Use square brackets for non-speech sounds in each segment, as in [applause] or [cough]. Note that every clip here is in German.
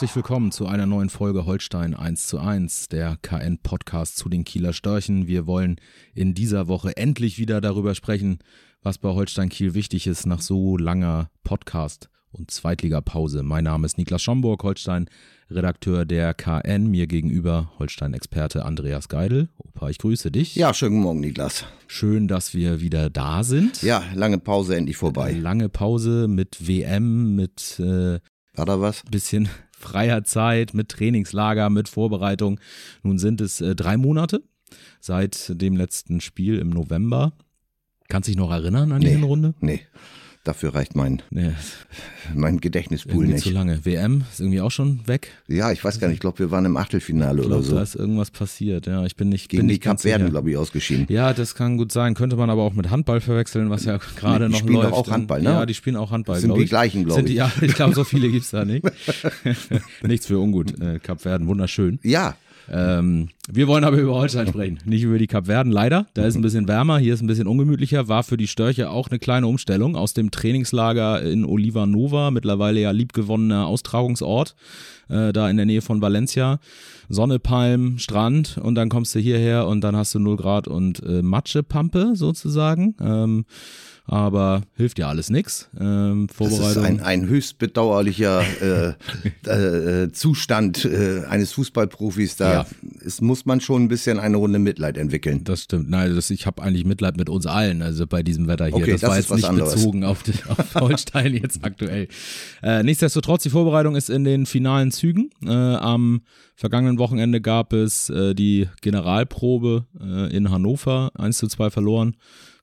Herzlich willkommen zu einer neuen Folge Holstein 1 zu 1, der KN-Podcast zu den Kieler Störchen. Wir wollen in dieser Woche endlich wieder darüber sprechen, was bei Holstein Kiel wichtig ist nach so langer Podcast- und Zweitligapause. Mein Name ist Niklas Schomburg, Holstein-Redakteur der KN. Mir gegenüber Holstein-Experte Andreas Geidel. Opa, ich grüße dich. Ja, schönen guten Morgen, Niklas. Schön, dass wir wieder da sind. Ja, lange Pause endlich vorbei. Lange Pause mit WM, mit äh, war da was? Bisschen freier Zeit, mit Trainingslager, mit Vorbereitung. Nun sind es äh, drei Monate seit dem letzten Spiel im November. Kannst du dich noch erinnern an nee, die Hinrunde? Nee. Dafür reicht mein, nee. mein Gedächtnispool nicht. zu lange. WM ist irgendwie auch schon weg. Ja, ich weiß gar nicht. Ich glaube, wir waren im Achtelfinale ich glaub, oder so. Da ist irgendwas passiert. Ja, ich bin nicht. Gegen bin die nicht Kap Verden, glaube ich, ausgeschieden. Ja, das kann gut sein. Könnte man aber auch mit Handball verwechseln, was ja gerade die noch spielen läuft. auch Handball, ne? Ja, die spielen auch Handball. Das sind die gleichen, glaube ich. Ja, ich glaube, so viele gibt es da nicht. [laughs] [laughs] Nichts für ungut. Äh, Kap Verden, wunderschön. Ja. Ähm, wir wollen aber über Holstein [laughs] sprechen, nicht über die Kapverden, leider. Da ist ein bisschen wärmer, hier ist ein bisschen ungemütlicher. War für die Störche auch eine kleine Umstellung aus dem Trainingslager in Oliva Nova, mittlerweile ja liebgewonnener Austragungsort, äh, da in der Nähe von Valencia. Sonne, Palm, Strand und dann kommst du hierher und dann hast du 0 Grad und äh, Matschepampe sozusagen. Ähm, aber hilft ja alles nichts. Ähm, Vorbereitung. Das ist ein, ein höchst bedauerlicher äh, äh, Zustand äh, eines Fußballprofis. Da ja. ist, muss man schon ein bisschen eine Runde Mitleid entwickeln. Das stimmt. Nein, das, ich habe eigentlich Mitleid mit uns allen, also bei diesem Wetter hier. Okay, das, das war jetzt nicht anderes. bezogen auf, die, auf [laughs] Holstein jetzt aktuell. Äh, nichtsdestotrotz, die Vorbereitung ist in den finalen Zügen. Äh, am vergangenen Wochenende gab es äh, die Generalprobe äh, in Hannover, 1 zu 2 verloren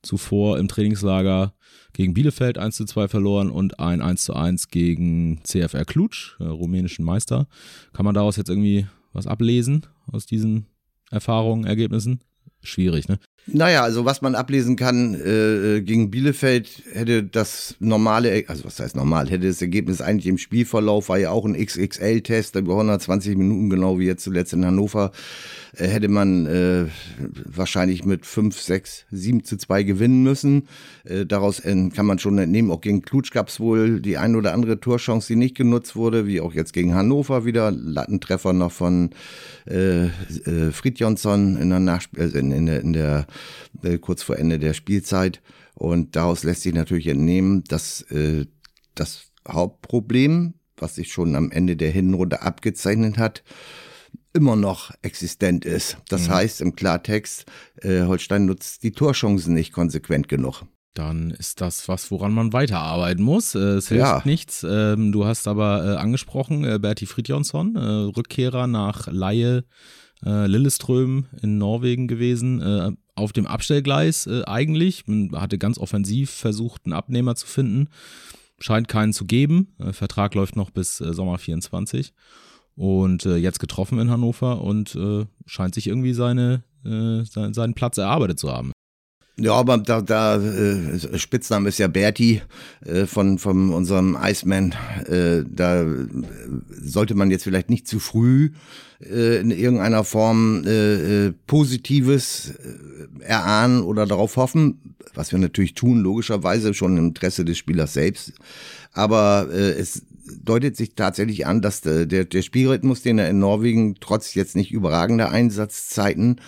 zuvor im Trainingslager gegen Bielefeld 1 zu 2 verloren und ein 1 zu 1 gegen CFR Klutsch, äh, rumänischen Meister. Kann man daraus jetzt irgendwie was ablesen aus diesen Erfahrungen, Ergebnissen? Schwierig, ne? Naja, also was man ablesen kann, äh, gegen Bielefeld hätte das normale, also was heißt normal, hätte das Ergebnis eigentlich im Spielverlauf, war ja auch ein XXL-Test, über 120 Minuten, genau wie jetzt zuletzt in Hannover, äh, hätte man äh, wahrscheinlich mit 5, 6, 7 zu 2 gewinnen müssen. Äh, daraus kann man schon entnehmen, auch gegen Klutsch gab es wohl die ein oder andere Torchance, die nicht genutzt wurde, wie auch jetzt gegen Hannover wieder. Lattentreffer noch von äh, äh, Fridjonsson in der, Nachsp also in, in der, in der äh, kurz vor Ende der Spielzeit. Und daraus lässt sich natürlich entnehmen, dass äh, das Hauptproblem, was sich schon am Ende der Hinrunde abgezeichnet hat, immer noch existent ist. Das mhm. heißt im Klartext, äh, Holstein nutzt die Torchancen nicht konsequent genug. Dann ist das was, woran man weiterarbeiten muss. Es hilft ja. nichts. Ähm, du hast aber angesprochen, Berti Fridjonsson, Rückkehrer nach Laie Lilleström in Norwegen gewesen, auf dem Abstellgleis äh, eigentlich. Man hatte ganz offensiv versucht, einen Abnehmer zu finden. Scheint keinen zu geben. Äh, Vertrag läuft noch bis äh, Sommer 24. Und äh, jetzt getroffen in Hannover und äh, scheint sich irgendwie seine, äh, sein, seinen Platz erarbeitet zu haben. Ja, aber da, da äh, Spitzname ist ja Berti äh, von, von unserem Iceman. Äh, da sollte man jetzt vielleicht nicht zu früh äh, in irgendeiner Form äh, äh, Positives äh, erahnen oder darauf hoffen, was wir natürlich tun, logischerweise schon im Interesse des Spielers selbst. Aber äh, es deutet sich tatsächlich an, dass der, der Spielrhythmus, den er in Norwegen trotz jetzt nicht überragender Einsatzzeiten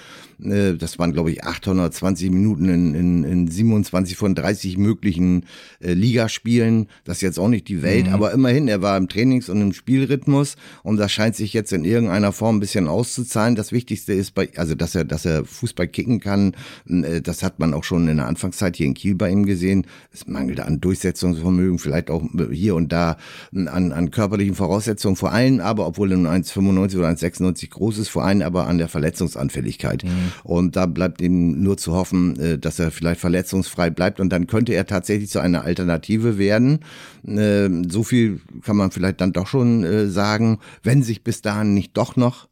äh, das waren glaube ich 820 Minuten in, in, in 27 von 30 möglichen äh, Ligaspielen. Das ist jetzt auch nicht die Welt, mhm. aber immerhin, er war im Trainings- und im Spielrhythmus und das scheint sich jetzt in irgendeiner Form ein bisschen auszuzahlen. Das Wichtigste ist bei, also dass er, dass er Fußball kicken kann, äh, das hat man auch schon in der Anfangszeit hier in Kiel bei ihm gesehen. Es mangelt an Durchsetzungsvermögen, vielleicht auch hier und da an, an körperlichen Voraussetzungen, vor allem aber, obwohl er nur 1,95 oder 1,96 groß ist, vor allem aber an der Verletzungsanfälligkeit. Mhm. Und da bleibt ihm nur zu hoffen, äh, dass er vielleicht verletzungsfrei bleibt. Und dann könnte er tatsächlich zu einer Alternative werden. Ähm, so viel kann man vielleicht dann doch schon äh, sagen, wenn sich bis dahin nicht doch noch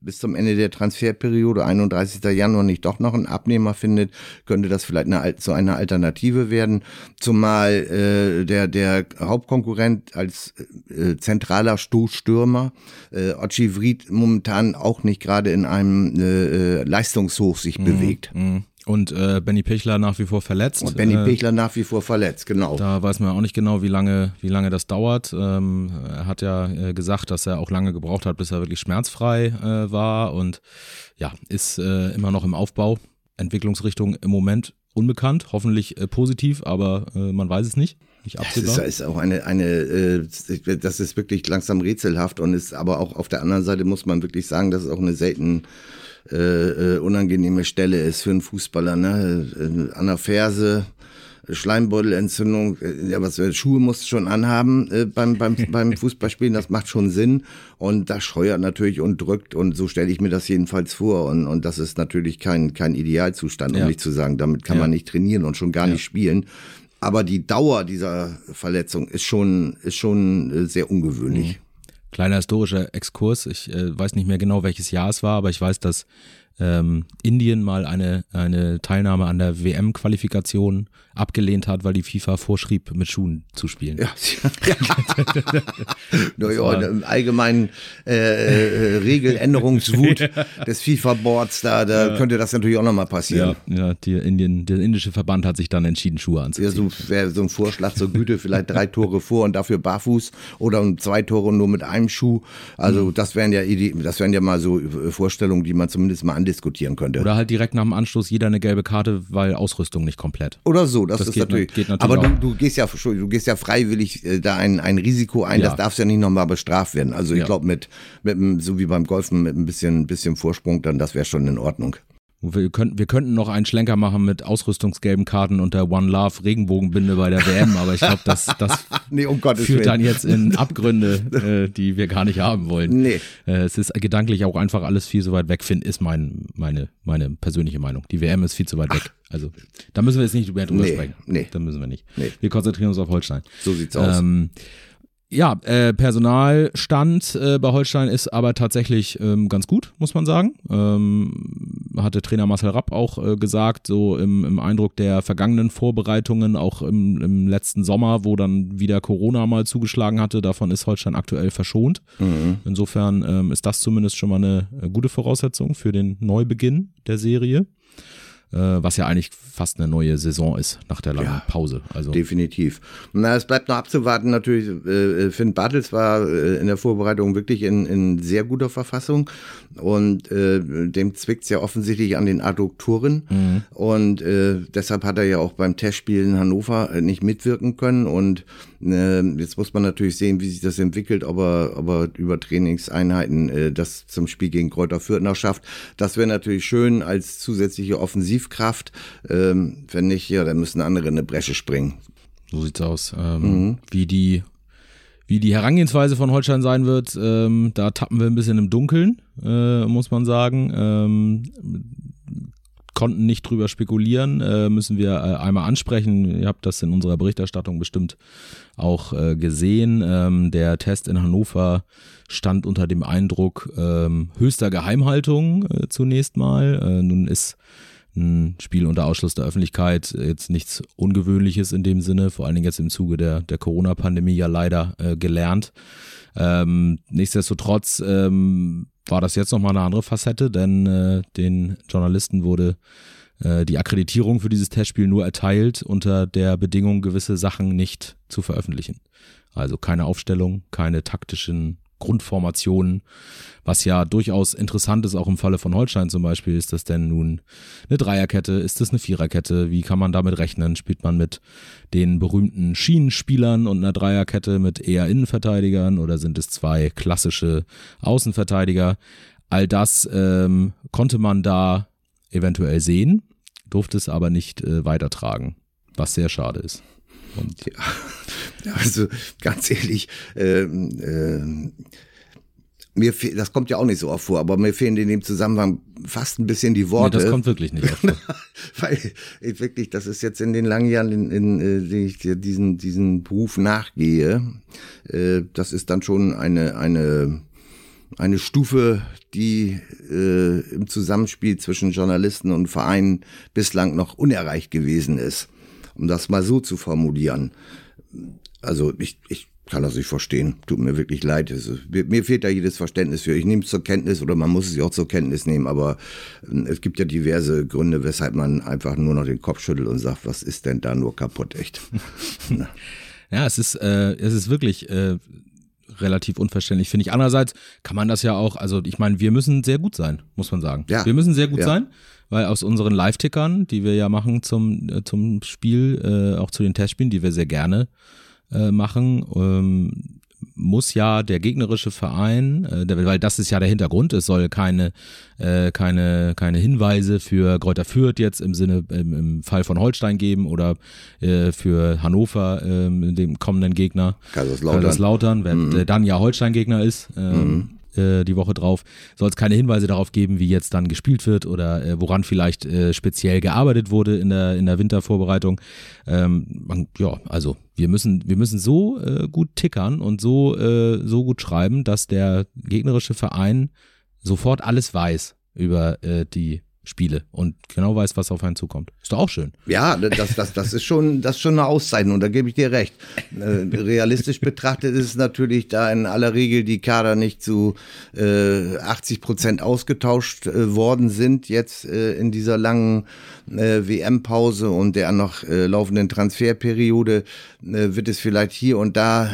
bis zum Ende der Transferperiode, 31. Januar, nicht doch noch einen Abnehmer findet, könnte das vielleicht eine, zu einer Alternative werden. Zumal äh, der, der Hauptkonkurrent als äh, zentraler Stoßstürmer, äh, Ochi Vried, momentan auch nicht gerade in einem äh, Leistungshoch sich mhm. bewegt. Mhm. Und äh, Benny Pichler nach wie vor verletzt. Und Benny äh, Pichler nach wie vor verletzt, genau. Da weiß man auch nicht genau, wie lange, wie lange das dauert. Ähm, er hat ja äh, gesagt, dass er auch lange gebraucht hat, bis er wirklich schmerzfrei äh, war und ja, ist äh, immer noch im Aufbau. Entwicklungsrichtung im Moment unbekannt, hoffentlich äh, positiv, aber äh, man weiß es nicht. Nicht absehbar. Das ist, ist auch eine, eine das ist wirklich langsam rätselhaft und ist aber auch auf der anderen Seite muss man wirklich sagen, das ist auch eine selten äh, äh, unangenehme Stelle ist für einen Fußballer. Ne? Äh, an der Ferse, Schleimbeutelentzündung, äh, ja, was Schuhe musst du schon anhaben äh, beim, beim, [laughs] beim Fußballspielen, das macht schon Sinn. Und das scheuert natürlich und drückt und so stelle ich mir das jedenfalls vor. Und, und das ist natürlich kein, kein Idealzustand, um ja. nicht zu sagen, damit kann ja. man nicht trainieren und schon gar ja. nicht spielen. Aber die Dauer dieser Verletzung ist schon, ist schon sehr ungewöhnlich. Mhm. Kleiner historischer Exkurs. Ich äh, weiß nicht mehr genau, welches Jahr es war, aber ich weiß, dass ähm, Indien mal eine, eine Teilnahme an der WM-Qualifikation abgelehnt hat, weil die FIFA vorschrieb, mit Schuhen zu spielen. Ja, [laughs] ja. naja, im allgemeinen äh, äh, Regeländerungswut [laughs] des FIFA-Boards, da, da ja. könnte das natürlich auch nochmal passieren. Ja, ja die Indien, der indische Verband hat sich dann entschieden, Schuhe anzuziehen. Ja, so wäre so ein Vorschlag zur Güte, vielleicht drei Tore vor und dafür barfuß oder zwei Tore nur mit einem Schuh. Also mhm. das wären ja das wären ja mal so Vorstellungen, die man zumindest mal andiskutieren könnte. Oder halt direkt nach dem Anstoß jeder eine gelbe Karte, weil Ausrüstung nicht komplett. Oder so, das, das ist natürlich, geht natürlich. Aber du, du gehst ja, du gehst ja freiwillig äh, da ein, ein Risiko ein, ja. das darf ja nicht nochmal bestraft werden. Also ich ja. glaube mit, mit, so wie beim Golfen mit ein bisschen, bisschen Vorsprung, dann das wäre schon in Ordnung. Wir könnten, wir könnten noch einen Schlenker machen mit ausrüstungsgelben Karten und der One Love Regenbogenbinde bei der WM, aber ich glaube, das, das [laughs] nee, um führt Willen. dann jetzt in [laughs] Abgründe, äh, die wir gar nicht haben wollen. Nee. Äh, es ist gedanklich auch einfach alles viel zu weit weg, finde ist mein, meine, meine persönliche Meinung. Die WM ist viel zu weit weg. Also da müssen wir jetzt nicht mehr drüber nee, sprechen. Nee. Da müssen wir nicht. Nee. Wir konzentrieren uns auf Holstein. So sieht's aus. Ähm, ja, äh, Personalstand äh, bei Holstein ist aber tatsächlich ähm, ganz gut, muss man sagen. Ähm, hatte Trainer Marcel Rapp auch äh, gesagt, so im, im Eindruck der vergangenen Vorbereitungen, auch im, im letzten Sommer, wo dann wieder Corona mal zugeschlagen hatte, davon ist Holstein aktuell verschont. Mhm. Insofern ähm, ist das zumindest schon mal eine äh, gute Voraussetzung für den Neubeginn der Serie was ja eigentlich fast eine neue Saison ist nach der langen ja, Pause. Also definitiv. Na, es bleibt noch abzuwarten. Natürlich, äh, Finn Bartels war äh, in der Vorbereitung wirklich in, in sehr guter Verfassung und äh, dem zwickt es ja offensichtlich an den Adduktoren mhm. und äh, deshalb hat er ja auch beim Testspiel in Hannover äh, nicht mitwirken können und äh, jetzt muss man natürlich sehen, wie sich das entwickelt, ob er, ob er über Trainingseinheiten äh, das zum Spiel gegen Kräuter Fürth noch schafft. Das wäre natürlich schön als zusätzliche Offensivkraft. Ähm, wenn nicht, ja, dann müssen andere in eine Bresche springen. So sieht's aus. Ähm, mhm. Wie die wie die Herangehensweise von Holstein sein wird, ähm, da tappen wir ein bisschen im Dunkeln, äh, muss man sagen. Ähm, konnten nicht drüber spekulieren, äh, müssen wir äh, einmal ansprechen. Ihr habt das in unserer Berichterstattung bestimmt auch äh, gesehen. Ähm, der Test in Hannover stand unter dem Eindruck ähm, höchster Geheimhaltung äh, zunächst mal. Äh, nun ist ein Spiel unter Ausschluss der Öffentlichkeit jetzt nichts Ungewöhnliches in dem Sinne, vor allen Dingen jetzt im Zuge der, der Corona-Pandemie ja leider äh, gelernt. Ähm, nichtsdestotrotz ähm, war das jetzt nochmal eine andere Facette, denn äh, den Journalisten wurde äh, die Akkreditierung für dieses Testspiel nur erteilt unter der Bedingung, gewisse Sachen nicht zu veröffentlichen. Also keine Aufstellung, keine taktischen Grundformationen, was ja durchaus interessant ist, auch im Falle von Holstein zum Beispiel. Ist das denn nun eine Dreierkette? Ist das eine Viererkette? Wie kann man damit rechnen? Spielt man mit den berühmten Schienenspielern und einer Dreierkette mit eher Innenverteidigern oder sind es zwei klassische Außenverteidiger? All das ähm, konnte man da eventuell sehen, durfte es aber nicht äh, weitertragen, was sehr schade ist. Und ja, [laughs] also ganz ehrlich, ähm, äh, mir das kommt ja auch nicht so oft vor, aber mir fehlen in dem Zusammenhang fast ein bisschen die Worte. Nee, das kommt wirklich nicht oft vor. [laughs] Weil ich wirklich, das ist jetzt in den langen Jahren, in, in, in denen ich diesen, diesen Beruf nachgehe, äh, das ist dann schon eine, eine eine Stufe, die äh, im Zusammenspiel zwischen Journalisten und Vereinen bislang noch unerreicht gewesen ist. Um das mal so zu formulieren. Also ich, ich kann das nicht verstehen. Tut mir wirklich leid. Es, mir fehlt da jedes Verständnis für. Ich nehme es zur Kenntnis oder man muss es ja auch zur Kenntnis nehmen, aber äh, es gibt ja diverse Gründe, weshalb man einfach nur noch den Kopf schüttelt und sagt, was ist denn da nur kaputt, echt? [laughs] ja, es ist, äh, es ist wirklich äh, relativ unverständlich, finde ich. Andererseits kann man das ja auch, also ich meine, wir müssen sehr gut sein, muss man sagen. Ja. Wir müssen sehr gut ja. sein, weil aus unseren Live-Tickern, die wir ja machen zum, äh, zum Spiel, äh, auch zu den Testspielen, die wir sehr gerne äh, machen, ähm, muss ja der gegnerische Verein, äh, weil das ist ja der Hintergrund, es soll keine, äh, keine, keine Hinweise für Kräuter Fürth jetzt im Sinne, im, im Fall von Holstein geben oder äh, für Hannover, äh, dem kommenden Gegner. Kaiserslautern. Kaiserslautern, wenn mhm. dann ja Holstein-Gegner ist. Äh, mhm äh, die Woche drauf, soll es keine Hinweise darauf geben, wie jetzt dann gespielt wird oder äh, woran vielleicht äh, speziell gearbeitet wurde in der, in der Wintervorbereitung. Ähm, man, ja, also wir müssen, wir müssen so äh, gut tickern und so, äh, so gut schreiben, dass der gegnerische Verein sofort alles weiß über die Spiele und genau weiß, was auf einen zukommt. Ist doch auch schön. Ja, das, das, das ist schon, das ist schon eine Auszeichnung, da gebe ich dir recht. Äh, realistisch [laughs] betrachtet ist es natürlich, da in aller Regel die Kader nicht zu äh, 80 Prozent ausgetauscht äh, worden sind, jetzt äh, in dieser langen äh, WM-Pause und der noch äh, laufenden Transferperiode, wird es vielleicht hier und da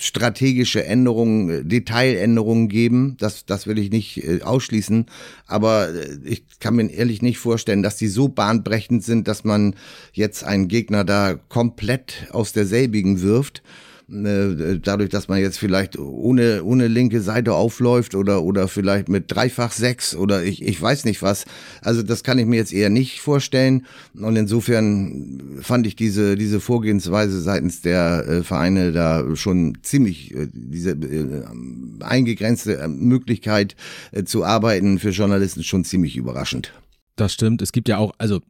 strategische Änderungen, äh, Detailänderungen geben. Das, das will ich nicht äh, ausschließen. Aber äh, ich kann mir ehrlich nicht vorstellen, dass die so bahnbrechend sind, dass man jetzt einen Gegner da komplett aus derselbigen wirft. Äh, dadurch, dass man jetzt vielleicht ohne, ohne linke Seite aufläuft oder, oder vielleicht mit dreifach sechs oder ich, ich weiß nicht was. Also das kann ich mir jetzt eher nicht vorstellen. Und insofern fand ich diese, diese Vorgehensweise seitens der äh, Vereine da schon ziemlich, äh, diese äh, eingegrenzte Möglichkeit zu arbeiten für Journalisten schon ziemlich überraschend. Das stimmt. Es gibt ja auch, also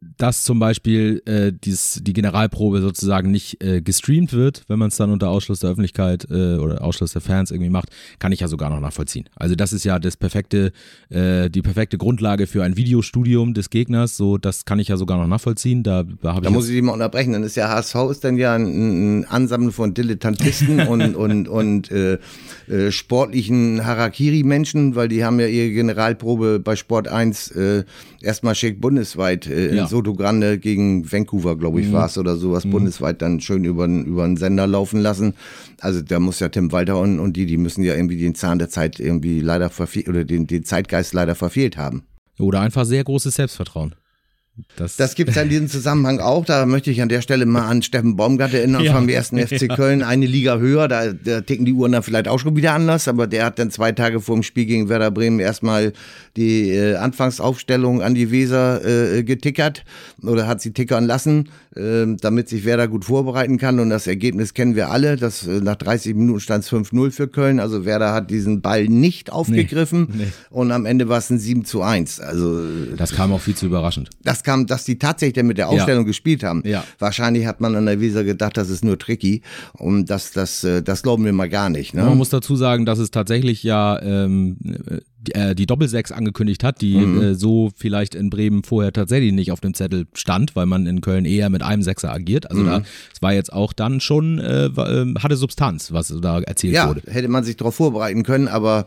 dass zum Beispiel äh, dies, die Generalprobe sozusagen nicht äh, gestreamt wird, wenn man es dann unter Ausschluss der Öffentlichkeit äh, oder Ausschluss der Fans irgendwie macht, kann ich ja sogar noch nachvollziehen. Also das ist ja das perfekte, äh, die perfekte Grundlage für ein Videostudium des Gegners. So, das kann ich ja sogar noch nachvollziehen. Da, da, hab da ich muss ich dich mal unterbrechen. Dann ist ja HSV ist dann ja ein, ein Ansammeln von Dilettantisten [laughs] und und und äh, äh, sportlichen Harakiri-Menschen, weil die haben ja ihre Generalprobe bei Sport 1 äh, erstmal schick bundesweit äh, ja. Soto Grande gegen Vancouver, glaube ich, mhm. war es oder sowas, mhm. bundesweit dann schön über, über einen Sender laufen lassen. Also da muss ja Tim Walter und, und die, die müssen ja irgendwie den Zahn der Zeit irgendwie leider verfehlt oder den, den Zeitgeist leider verfehlt haben. Oder einfach sehr großes Selbstvertrauen. Das, das gibt es ja in diesem Zusammenhang auch. Da möchte ich an der Stelle mal an Steffen Baumgart erinnern ja, vom ersten [laughs] FC Köln, eine Liga höher. Da, da ticken die Uhren dann vielleicht auch schon wieder anders, aber der hat dann zwei Tage vor dem Spiel gegen Werder Bremen erstmal die äh, Anfangsaufstellung an die Weser äh, getickert oder hat sie tickern lassen, äh, damit sich Werder gut vorbereiten kann. Und das Ergebnis kennen wir alle. Das, äh, nach 30 Minuten stand es 5-0 für Köln. Also Werder hat diesen Ball nicht aufgegriffen nee, nee. und am Ende war es ein 7 zu 1. Also, das kam auch viel zu überraschend. Das kam, dass die tatsächlich mit der Ausstellung ja. gespielt haben. Ja. Wahrscheinlich hat man an der Weser gedacht, das ist nur tricky. Und das, das, äh, das glauben wir mal gar nicht. Ne? Man muss dazu sagen, dass es tatsächlich ja ähm, die, äh, die Doppelsechs angekündigt hat, die mhm. äh, so vielleicht in Bremen vorher tatsächlich nicht auf dem Zettel stand, weil man in Köln eher mit einem Sechser agiert. Also mhm. da es war jetzt auch dann schon, äh, äh, hatte Substanz, was da erzählt ja, wurde. Hätte man sich darauf vorbereiten können, aber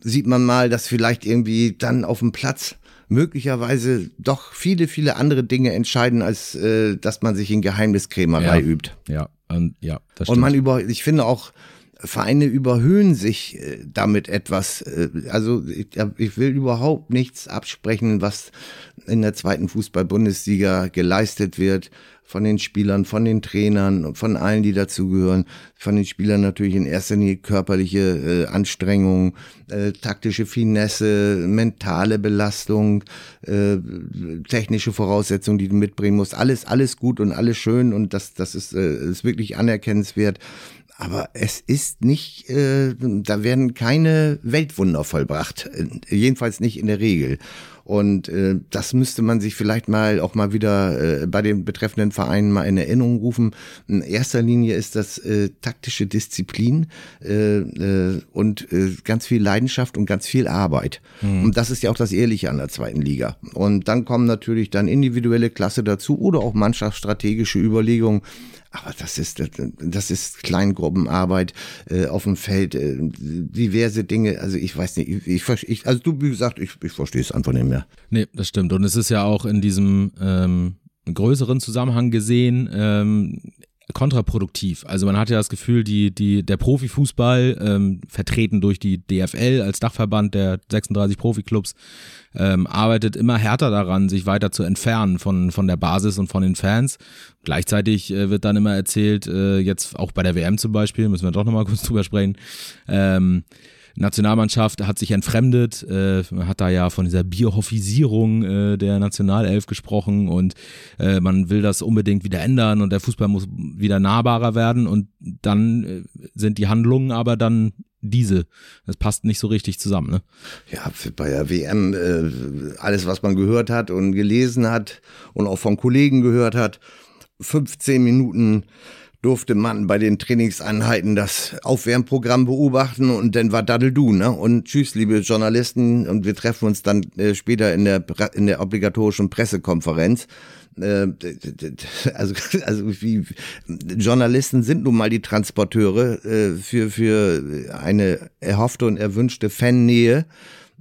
sieht man mal, dass vielleicht irgendwie dann auf dem Platz möglicherweise doch viele, viele andere Dinge entscheiden, als äh, dass man sich in Geheimniskrämerei ja. übt. Ja, und, ja, das stimmt. Und man über, ich finde auch, Vereine überhöhen sich äh, damit etwas. Äh, also ich, will überhaupt nichts absprechen, was in der zweiten Fußball-Bundesliga geleistet wird von den Spielern, von den Trainern und von allen, die dazugehören. Von den Spielern natürlich in erster Linie körperliche äh, Anstrengung, äh, taktische Finesse, mentale Belastung, äh, technische Voraussetzungen, die du mitbringen musst. Alles, alles gut und alles schön und das, das ist, äh, ist wirklich anerkennenswert. Aber es ist nicht, äh, da werden keine Weltwunder vollbracht, jedenfalls nicht in der Regel. Und äh, das müsste man sich vielleicht mal auch mal wieder äh, bei den betreffenden Vereinen mal in Erinnerung rufen. In erster Linie ist das äh, taktische Disziplin äh, äh, und äh, ganz viel Leidenschaft und ganz viel Arbeit. Mhm. Und das ist ja auch das Ehrliche an der zweiten Liga. Und dann kommen natürlich dann individuelle Klasse dazu oder auch mannschaftsstrategische Überlegungen. Aber das ist, das ist Kleingruppenarbeit äh, auf dem Feld, äh, diverse Dinge. Also ich weiß nicht, ich, ich, ich also du, wie gesagt, ich, ich verstehe es einfach nicht mehr. Nee, das stimmt. Und es ist ja auch in diesem ähm, größeren Zusammenhang gesehen, ähm, kontraproduktiv. Also man hat ja das Gefühl, die, die, der Profifußball, ähm, vertreten durch die DFL als Dachverband der 36 Profiklubs, ähm, arbeitet immer härter daran, sich weiter zu entfernen von, von der Basis und von den Fans. Gleichzeitig äh, wird dann immer erzählt, äh, jetzt auch bei der WM zum Beispiel, müssen wir doch nochmal kurz [laughs] drüber sprechen, ähm, Nationalmannschaft hat sich entfremdet, äh, hat da ja von dieser Biohoffisierung äh, der Nationalelf gesprochen und äh, man will das unbedingt wieder ändern und der Fußball muss wieder nahbarer werden und dann äh, sind die Handlungen aber dann diese. Das passt nicht so richtig zusammen, ne? Ja, bei der WM, äh, alles, was man gehört hat und gelesen hat und auch von Kollegen gehört hat, 15 Minuten durfte man bei den Trainingseinheiten das Aufwärmprogramm beobachten und dann war Daddeldu, ne? Und tschüss, liebe Journalisten, und wir treffen uns dann äh, später in der, in der obligatorischen Pressekonferenz. Äh, also, [laughs] also wie Journalisten sind nun mal die Transporteure äh, für, für eine erhoffte und erwünschte Fannähe.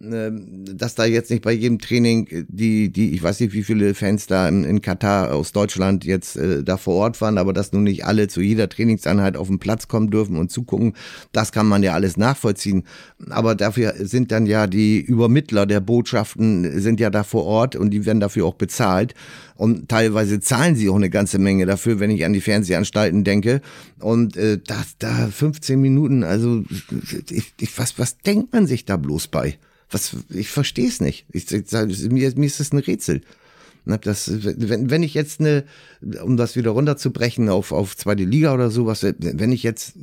Ähm, dass da jetzt nicht bei jedem Training die, die, ich weiß nicht, wie viele Fans da in, in Katar aus Deutschland jetzt äh, da vor Ort waren, aber dass nun nicht alle zu jeder Trainingseinheit auf den Platz kommen dürfen und zugucken, das kann man ja alles nachvollziehen. Aber dafür sind dann ja die Übermittler der Botschaften sind ja da vor Ort und die werden dafür auch bezahlt. Und teilweise zahlen sie auch eine ganze Menge dafür, wenn ich an die Fernsehanstalten denke. Und äh, da, da 15 Minuten, also ich, ich, was, was denkt man sich da bloß bei? Was, ich verstehe es nicht. Ich, mir, mir ist das ein Rätsel. Das, wenn, wenn ich jetzt eine, um das wieder runterzubrechen auf, auf zweite Liga oder sowas, wenn ich jetzt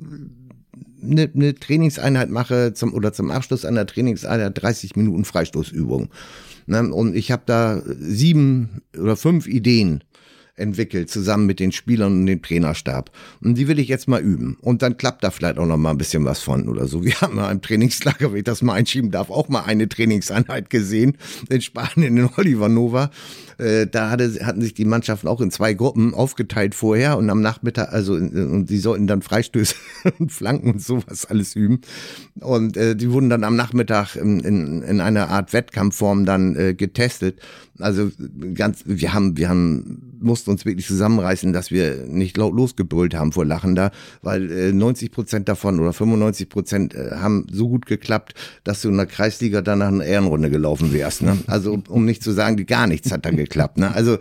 eine, eine Trainingseinheit mache zum, oder zum Abschluss einer Trainingseinheit 30 Minuten Freistoßübung. Ne, und ich habe da sieben oder fünf Ideen entwickelt, zusammen mit den Spielern und dem Trainerstab. Und die will ich jetzt mal üben. Und dann klappt da vielleicht auch noch mal ein bisschen was von oder so. Wir haben mal im Trainingslager, wenn ich das mal einschieben darf, auch mal eine Trainingseinheit gesehen in Spanien in Oliver Nova. Äh, da hatte, hatten sich die Mannschaften auch in zwei Gruppen aufgeteilt vorher und am Nachmittag, also und die sollten dann Freistöße [laughs] und Flanken und sowas alles üben. Und äh, die wurden dann am Nachmittag in, in, in einer Art Wettkampfform dann äh, getestet. Also ganz, wir haben, wir haben, mussten uns wirklich zusammenreißen, dass wir nicht laut losgebrüllt haben vor Lachen da, weil äh, 90 Prozent davon oder 95 Prozent äh, haben so gut geklappt, dass du in der Kreisliga dann nach einer Ehrenrunde gelaufen wärst. Ne? Also um nicht zu sagen, gar nichts hat da geklappt. Ne? Also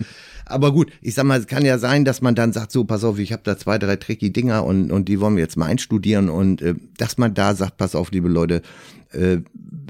aber gut, ich sag mal, es kann ja sein, dass man dann sagt, so, pass auf, ich habe da zwei, drei tricky Dinger und, und die wollen wir jetzt mal einstudieren und äh, dass man da sagt, pass auf, liebe Leute, äh,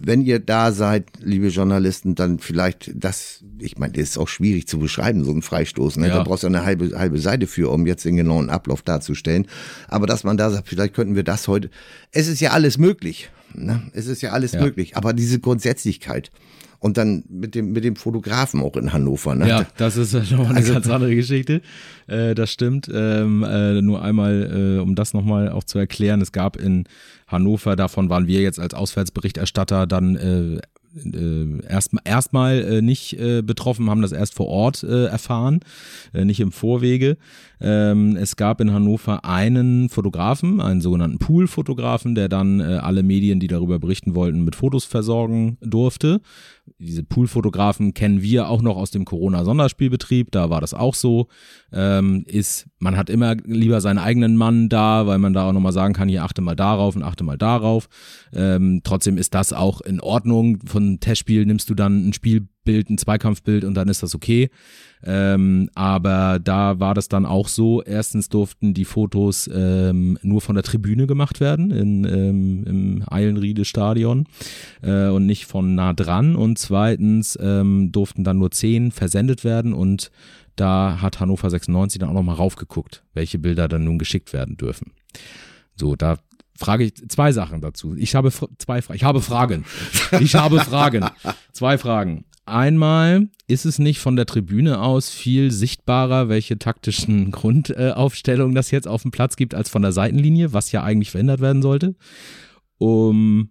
wenn ihr da seid, liebe Journalisten, dann vielleicht das, ich meine, das ist auch schwierig zu beschreiben, so ein Freistoß. Ne? Ja. Da brauchst du eine halbe, halbe Seite für, um jetzt den genauen Ablauf darzustellen. Aber dass man da sagt, vielleicht könnten wir das heute. Es ist ja alles möglich. Ne? Es ist ja alles ja. möglich. Aber diese Grundsätzlichkeit und dann mit dem, mit dem Fotografen auch in Hannover. Ne? Ja, das ist nochmal eine also, ganz andere Geschichte. Äh, das stimmt. Ähm, äh, nur einmal, äh, um das nochmal auch zu erklären, es gab in Hannover, davon waren wir jetzt als Auswärtsberichterstatter dann äh, äh, erstmal erstmal äh, nicht äh, betroffen, haben das erst vor Ort äh, erfahren, äh, nicht im Vorwege. Ähm, es gab in Hannover einen Fotografen, einen sogenannten Pool-Fotografen, der dann äh, alle Medien, die darüber berichten wollten, mit Fotos versorgen durfte. Diese Pool-Fotografen kennen wir auch noch aus dem Corona-Sonderspielbetrieb, da war das auch so. Ähm, ist, man hat immer lieber seinen eigenen Mann da, weil man da auch nochmal sagen kann, hier achte mal darauf und achte mal darauf. Ähm, trotzdem ist das auch in Ordnung. Von Testspiel nimmst du dann ein Spielbild, ein Zweikampfbild und dann ist das okay. Ähm, aber da war das dann auch so. Erstens durften die Fotos ähm, nur von der Tribüne gemacht werden in, ähm, im Eilenriede Stadion äh, und nicht von nah dran. Und zweitens ähm, durften dann nur zehn versendet werden und da hat Hannover 96 dann auch nochmal raufgeguckt, welche Bilder dann nun geschickt werden dürfen. So, da frage ich zwei Sachen dazu. Ich habe zwei Fragen. Ich habe Fragen. Ich habe Fragen. Zwei Fragen. Einmal ist es nicht von der Tribüne aus viel sichtbarer, welche taktischen [laughs] Grundaufstellungen das jetzt auf dem Platz gibt, als von der Seitenlinie, was ja eigentlich verändert werden sollte. Um,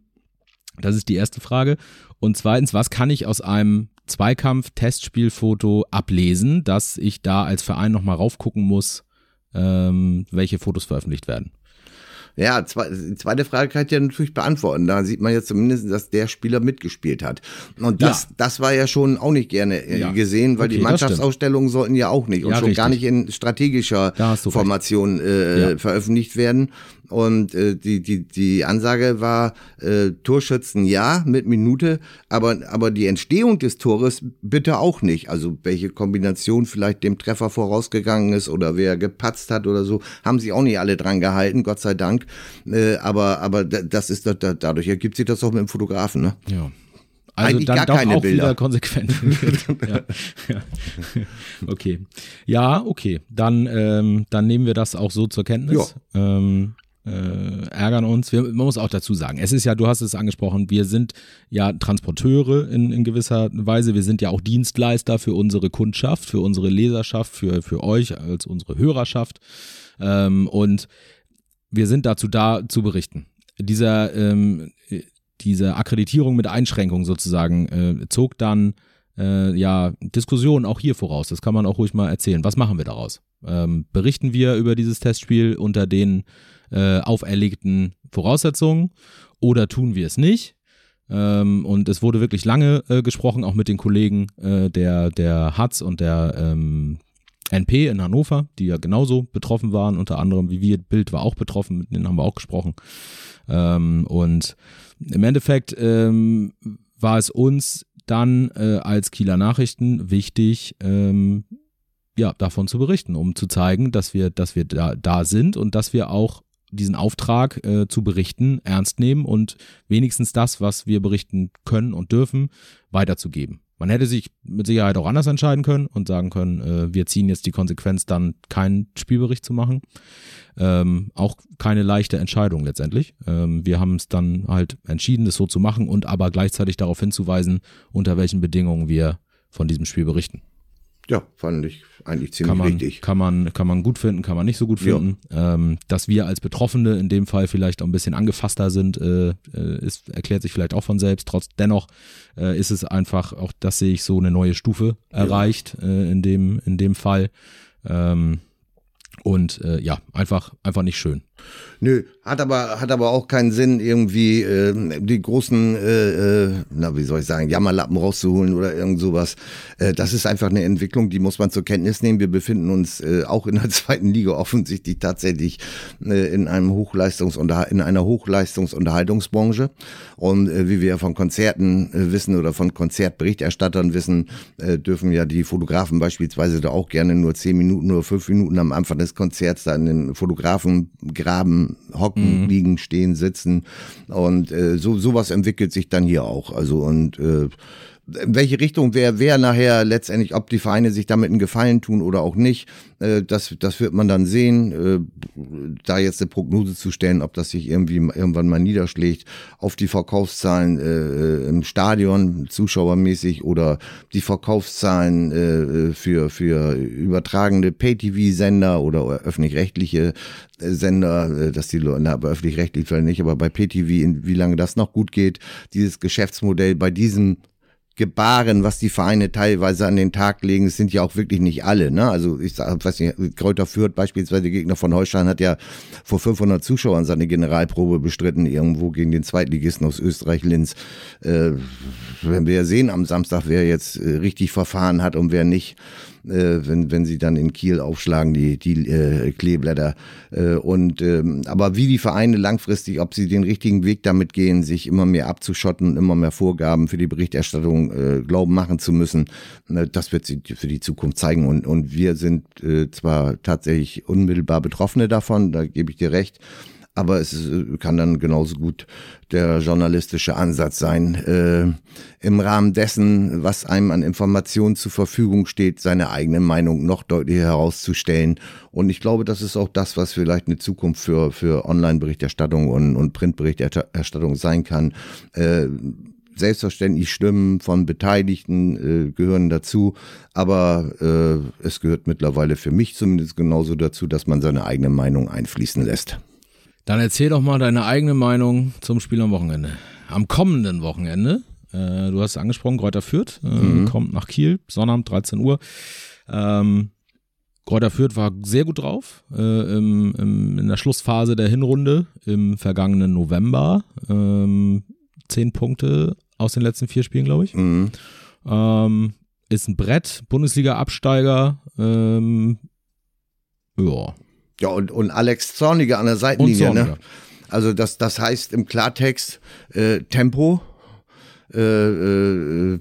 das ist die erste Frage. Und zweitens, was kann ich aus einem Zweikampf-Testspielfoto ablesen, dass ich da als Verein nochmal raufgucken muss, ähm, welche Fotos veröffentlicht werden? Ja, die zweite Frage kann ich ja natürlich beantworten. Da sieht man ja zumindest, dass der Spieler mitgespielt hat. Und das, ja. das war ja schon auch nicht gerne äh, ja. gesehen, weil okay, die Mannschaftsausstellungen sollten ja auch nicht und ja, schon richtig. gar nicht in strategischer Formation äh, veröffentlicht werden. Und äh, die, die, die Ansage war äh, Torschützen ja mit Minute, aber, aber die Entstehung des Tores bitte auch nicht. Also welche Kombination vielleicht dem Treffer vorausgegangen ist oder wer gepatzt hat oder so, haben sie auch nicht alle dran gehalten, Gott sei Dank. Äh, aber, aber das ist dadurch ergibt sich das auch mit dem Fotografen, ne? Ja. Also Eigentlich dann gar doch keine auch Bilder. wieder konsequent. ja, ja. [laughs] Okay. Ja, okay. Dann, ähm, dann nehmen wir das auch so zur Kenntnis. Ähm, äh, ärgern uns. Wir, man muss auch dazu sagen, es ist ja, du hast es angesprochen, wir sind ja Transporteure in, in gewisser Weise. Wir sind ja auch Dienstleister für unsere Kundschaft, für unsere Leserschaft, für, für euch als unsere Hörerschaft. Ähm, und wir sind dazu da zu berichten. Dieser, ähm, diese Akkreditierung mit Einschränkung sozusagen äh, zog dann äh, ja Diskussionen auch hier voraus. Das kann man auch ruhig mal erzählen. Was machen wir daraus? Ähm, berichten wir über dieses Testspiel unter den äh, auferlegten Voraussetzungen oder tun wir es nicht? Ähm, und es wurde wirklich lange äh, gesprochen, auch mit den Kollegen äh, der, der Hatz und der ähm, NP in Hannover, die ja genauso betroffen waren, unter anderem wie wir. Bild war auch betroffen, mit denen haben wir auch gesprochen. Ähm, und im Endeffekt ähm, war es uns dann äh, als Kieler Nachrichten wichtig, ähm, ja, davon zu berichten, um zu zeigen, dass wir, dass wir da, da sind und dass wir auch diesen Auftrag äh, zu berichten ernst nehmen und wenigstens das, was wir berichten können und dürfen, weiterzugeben. Man hätte sich mit Sicherheit auch anders entscheiden können und sagen können, äh, wir ziehen jetzt die Konsequenz, dann keinen Spielbericht zu machen. Ähm, auch keine leichte Entscheidung letztendlich. Ähm, wir haben es dann halt entschieden, das so zu machen und aber gleichzeitig darauf hinzuweisen, unter welchen Bedingungen wir von diesem Spiel berichten. Ja, fand ich eigentlich ziemlich kann man, richtig. Kann man, kann man gut finden, kann man nicht so gut finden. Ja. Ähm, dass wir als Betroffene in dem Fall vielleicht auch ein bisschen angefasster sind, äh, äh, ist, erklärt sich vielleicht auch von selbst. Trotz dennoch äh, ist es einfach, auch das sehe ich so eine neue Stufe erreicht ja. äh, in, dem, in dem Fall. Ähm, und äh, ja, einfach, einfach nicht schön. Nö, hat aber, hat aber auch keinen Sinn, irgendwie äh, die großen, äh, äh, na wie soll ich sagen, Jammerlappen rauszuholen oder irgend sowas. Äh, das ist einfach eine Entwicklung, die muss man zur Kenntnis nehmen. Wir befinden uns äh, auch in der [laughs] zweiten Liga offensichtlich tatsächlich äh, in einem Hochleistungsunterhalt, in einer Hochleistungsunterhaltungsbranche. Und äh, wie wir von Konzerten äh, wissen oder von Konzertberichterstattern wissen, äh, dürfen ja die Fotografen beispielsweise da auch gerne nur zehn Minuten oder fünf Minuten am Anfang des Konzerts da in den Fotografen graben, hocken, mhm. liegen, stehen, sitzen. Und äh, so sowas entwickelt sich dann hier auch. Also und äh, in welche Richtung wer wer nachher letztendlich, ob die Vereine sich damit einen Gefallen tun oder auch nicht, äh, das, das wird man dann sehen. Äh, da jetzt eine Prognose zu stellen, ob das sich irgendwie irgendwann mal niederschlägt auf die Verkaufszahlen äh, im Stadion, zuschauermäßig oder die Verkaufszahlen äh, für, für übertragende Pay-TV-Sender oder öffentlich-rechtliche äh, Sender, äh, dass die na, öffentlich-rechtlich vielleicht nicht, aber bei Pay-TV, wie lange das noch gut geht, dieses Geschäftsmodell bei diesem Gebaren, was die Vereine teilweise an den Tag legen, es sind ja auch wirklich nicht alle. Ne? Also ich sag, weiß nicht, Kräuter Fürth beispielsweise, Gegner von Holstein, hat ja vor 500 Zuschauern seine Generalprobe bestritten, irgendwo gegen den Zweitligisten aus Österreich, Linz. Äh, wenn wir ja sehen am Samstag, wer jetzt äh, richtig verfahren hat und wer nicht wenn, wenn sie dann in Kiel aufschlagen, die, die äh, Kleeblätter. Äh, und ähm, aber wie die Vereine langfristig, ob sie den richtigen Weg damit gehen, sich immer mehr abzuschotten, immer mehr Vorgaben für die Berichterstattung äh, glauben machen zu müssen, äh, das wird sie für die Zukunft zeigen. Und, und wir sind äh, zwar tatsächlich unmittelbar Betroffene davon, da gebe ich dir recht. Aber es äh, kann dann genauso gut der journalistische Ansatz sein, äh, im Rahmen dessen, was einem an Informationen zur Verfügung steht, seine eigene Meinung noch deutlicher herauszustellen. Und ich glaube, das ist auch das, was vielleicht eine Zukunft für, für Online-Berichterstattung und, und Printberichterstattung sein kann. Äh, selbstverständlich Stimmen von Beteiligten äh, gehören dazu, aber äh, es gehört mittlerweile für mich zumindest genauso dazu, dass man seine eigene Meinung einfließen lässt. Dann erzähl doch mal deine eigene Meinung zum Spiel am Wochenende. Am kommenden Wochenende, äh, du hast angesprochen, Kräuter Fürth, äh, mhm. kommt nach Kiel, Sonnabend, 13 Uhr. Ähm, Kräuter Fürth war sehr gut drauf äh, im, im, in der Schlussphase der Hinrunde im vergangenen November. Ähm, zehn Punkte aus den letzten vier Spielen, glaube ich. Mhm. Ähm, ist ein Brett, Bundesliga-Absteiger. Ähm, ja. Ja, und, und Alex Zorniger an der Seitenlinie, ne? Also das, das heißt im Klartext äh, Tempo, äh, äh,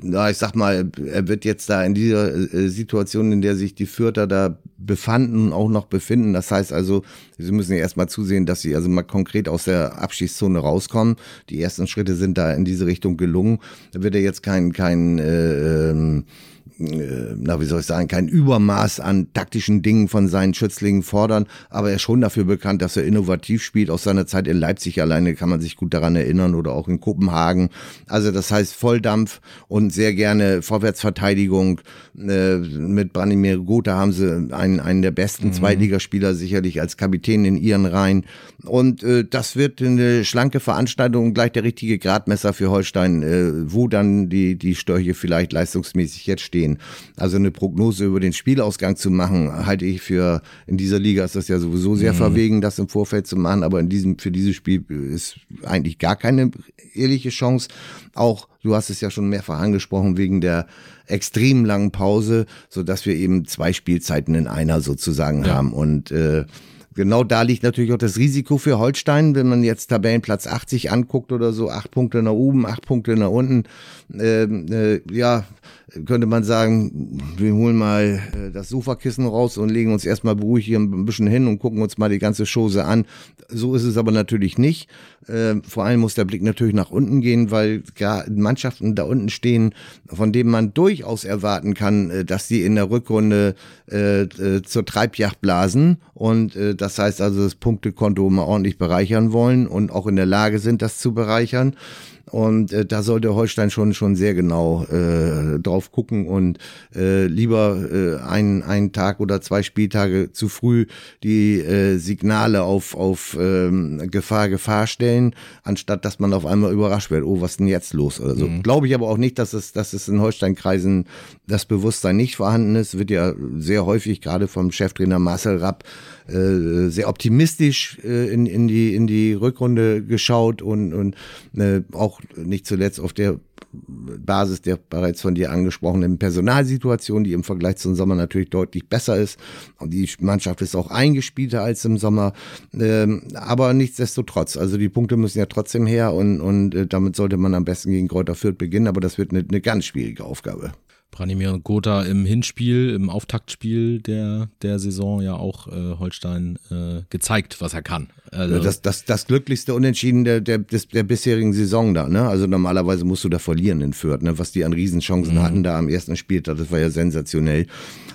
na, ich sag mal, er wird jetzt da in dieser äh, Situation, in der sich die Fürther da befanden, auch noch befinden. Das heißt also, sie müssen ja erstmal zusehen, dass sie also mal konkret aus der Abschießzone rauskommen. Die ersten Schritte sind da in diese Richtung gelungen. Da wird er jetzt kein, kein äh, ähm, äh, na, wie soll ich sagen, kein Übermaß an taktischen Dingen von seinen Schützlingen fordern, aber er ist schon dafür bekannt, dass er innovativ spielt. Aus seiner Zeit in Leipzig alleine kann man sich gut daran erinnern oder auch in Kopenhagen. Also das heißt Volldampf und sehr gerne Vorwärtsverteidigung. Äh, mit Branimir Gotha haben sie einen, einen der besten mhm. Zweitligaspieler sicherlich als Kapitän in ihren Reihen. Und äh, das wird eine schlanke Veranstaltung und gleich der richtige Gradmesser für Holstein, äh, wo dann die, die Störche vielleicht leistungsmäßig jetzt stehen gehen. Also eine Prognose über den Spielausgang zu machen, halte ich für, in dieser Liga ist das ja sowieso sehr mhm. verwegen, das im Vorfeld zu machen, aber in diesem, für dieses Spiel ist eigentlich gar keine ehrliche Chance. Auch, du hast es ja schon mehrfach angesprochen, wegen der extrem langen Pause, so dass wir eben zwei Spielzeiten in einer sozusagen ja. haben und, äh, Genau da liegt natürlich auch das Risiko für Holstein, wenn man jetzt Tabellenplatz 80 anguckt oder so, acht Punkte nach oben, acht Punkte nach unten. Äh, äh, ja, könnte man sagen, wir holen mal äh, das Sofakissen raus und legen uns erstmal beruhig hier ein bisschen hin und gucken uns mal die ganze Chose an. So ist es aber natürlich nicht. Äh, vor allem muss der Blick natürlich nach unten gehen, weil Mannschaften da unten stehen, von denen man durchaus erwarten kann, äh, dass sie in der Rückrunde zur Treibjacht blasen und das heißt also das Punktekonto mal ordentlich bereichern wollen und auch in der Lage sind, das zu bereichern. Und äh, da sollte Holstein schon schon sehr genau äh, drauf gucken und äh, lieber äh, einen, einen Tag oder zwei Spieltage zu früh die äh, Signale auf, auf ähm, Gefahr, Gefahr stellen, anstatt dass man auf einmal überrascht wird, oh, was ist denn jetzt los oder so. Mhm. Glaube ich aber auch nicht, dass es, dass es in Holstein-Kreisen das Bewusstsein nicht vorhanden ist. Wird ja sehr häufig gerade vom Cheftrainer Marcel Rapp äh, sehr optimistisch äh, in, in, die, in die Rückrunde geschaut und, und äh, auch nicht zuletzt auf der Basis der bereits von dir angesprochenen Personalsituation, die im Vergleich zum Sommer natürlich deutlich besser ist. Und die Mannschaft ist auch eingespielter als im Sommer. Ähm, aber nichtsdestotrotz, also die Punkte müssen ja trotzdem her und, und äh, damit sollte man am besten gegen Kräuter Fürth beginnen, aber das wird eine, eine ganz schwierige Aufgabe. Branimir Gotha im Hinspiel, im Auftaktspiel der, der Saison ja auch äh, Holstein äh, gezeigt, was er kann. Also das, das, das glücklichste Unentschieden der, der, des, der bisherigen Saison da. Ne? Also normalerweise musst du da verlieren in Fürth. Ne? Was die an Riesenchancen mhm. hatten da am ersten Spieltag, das war ja sensationell.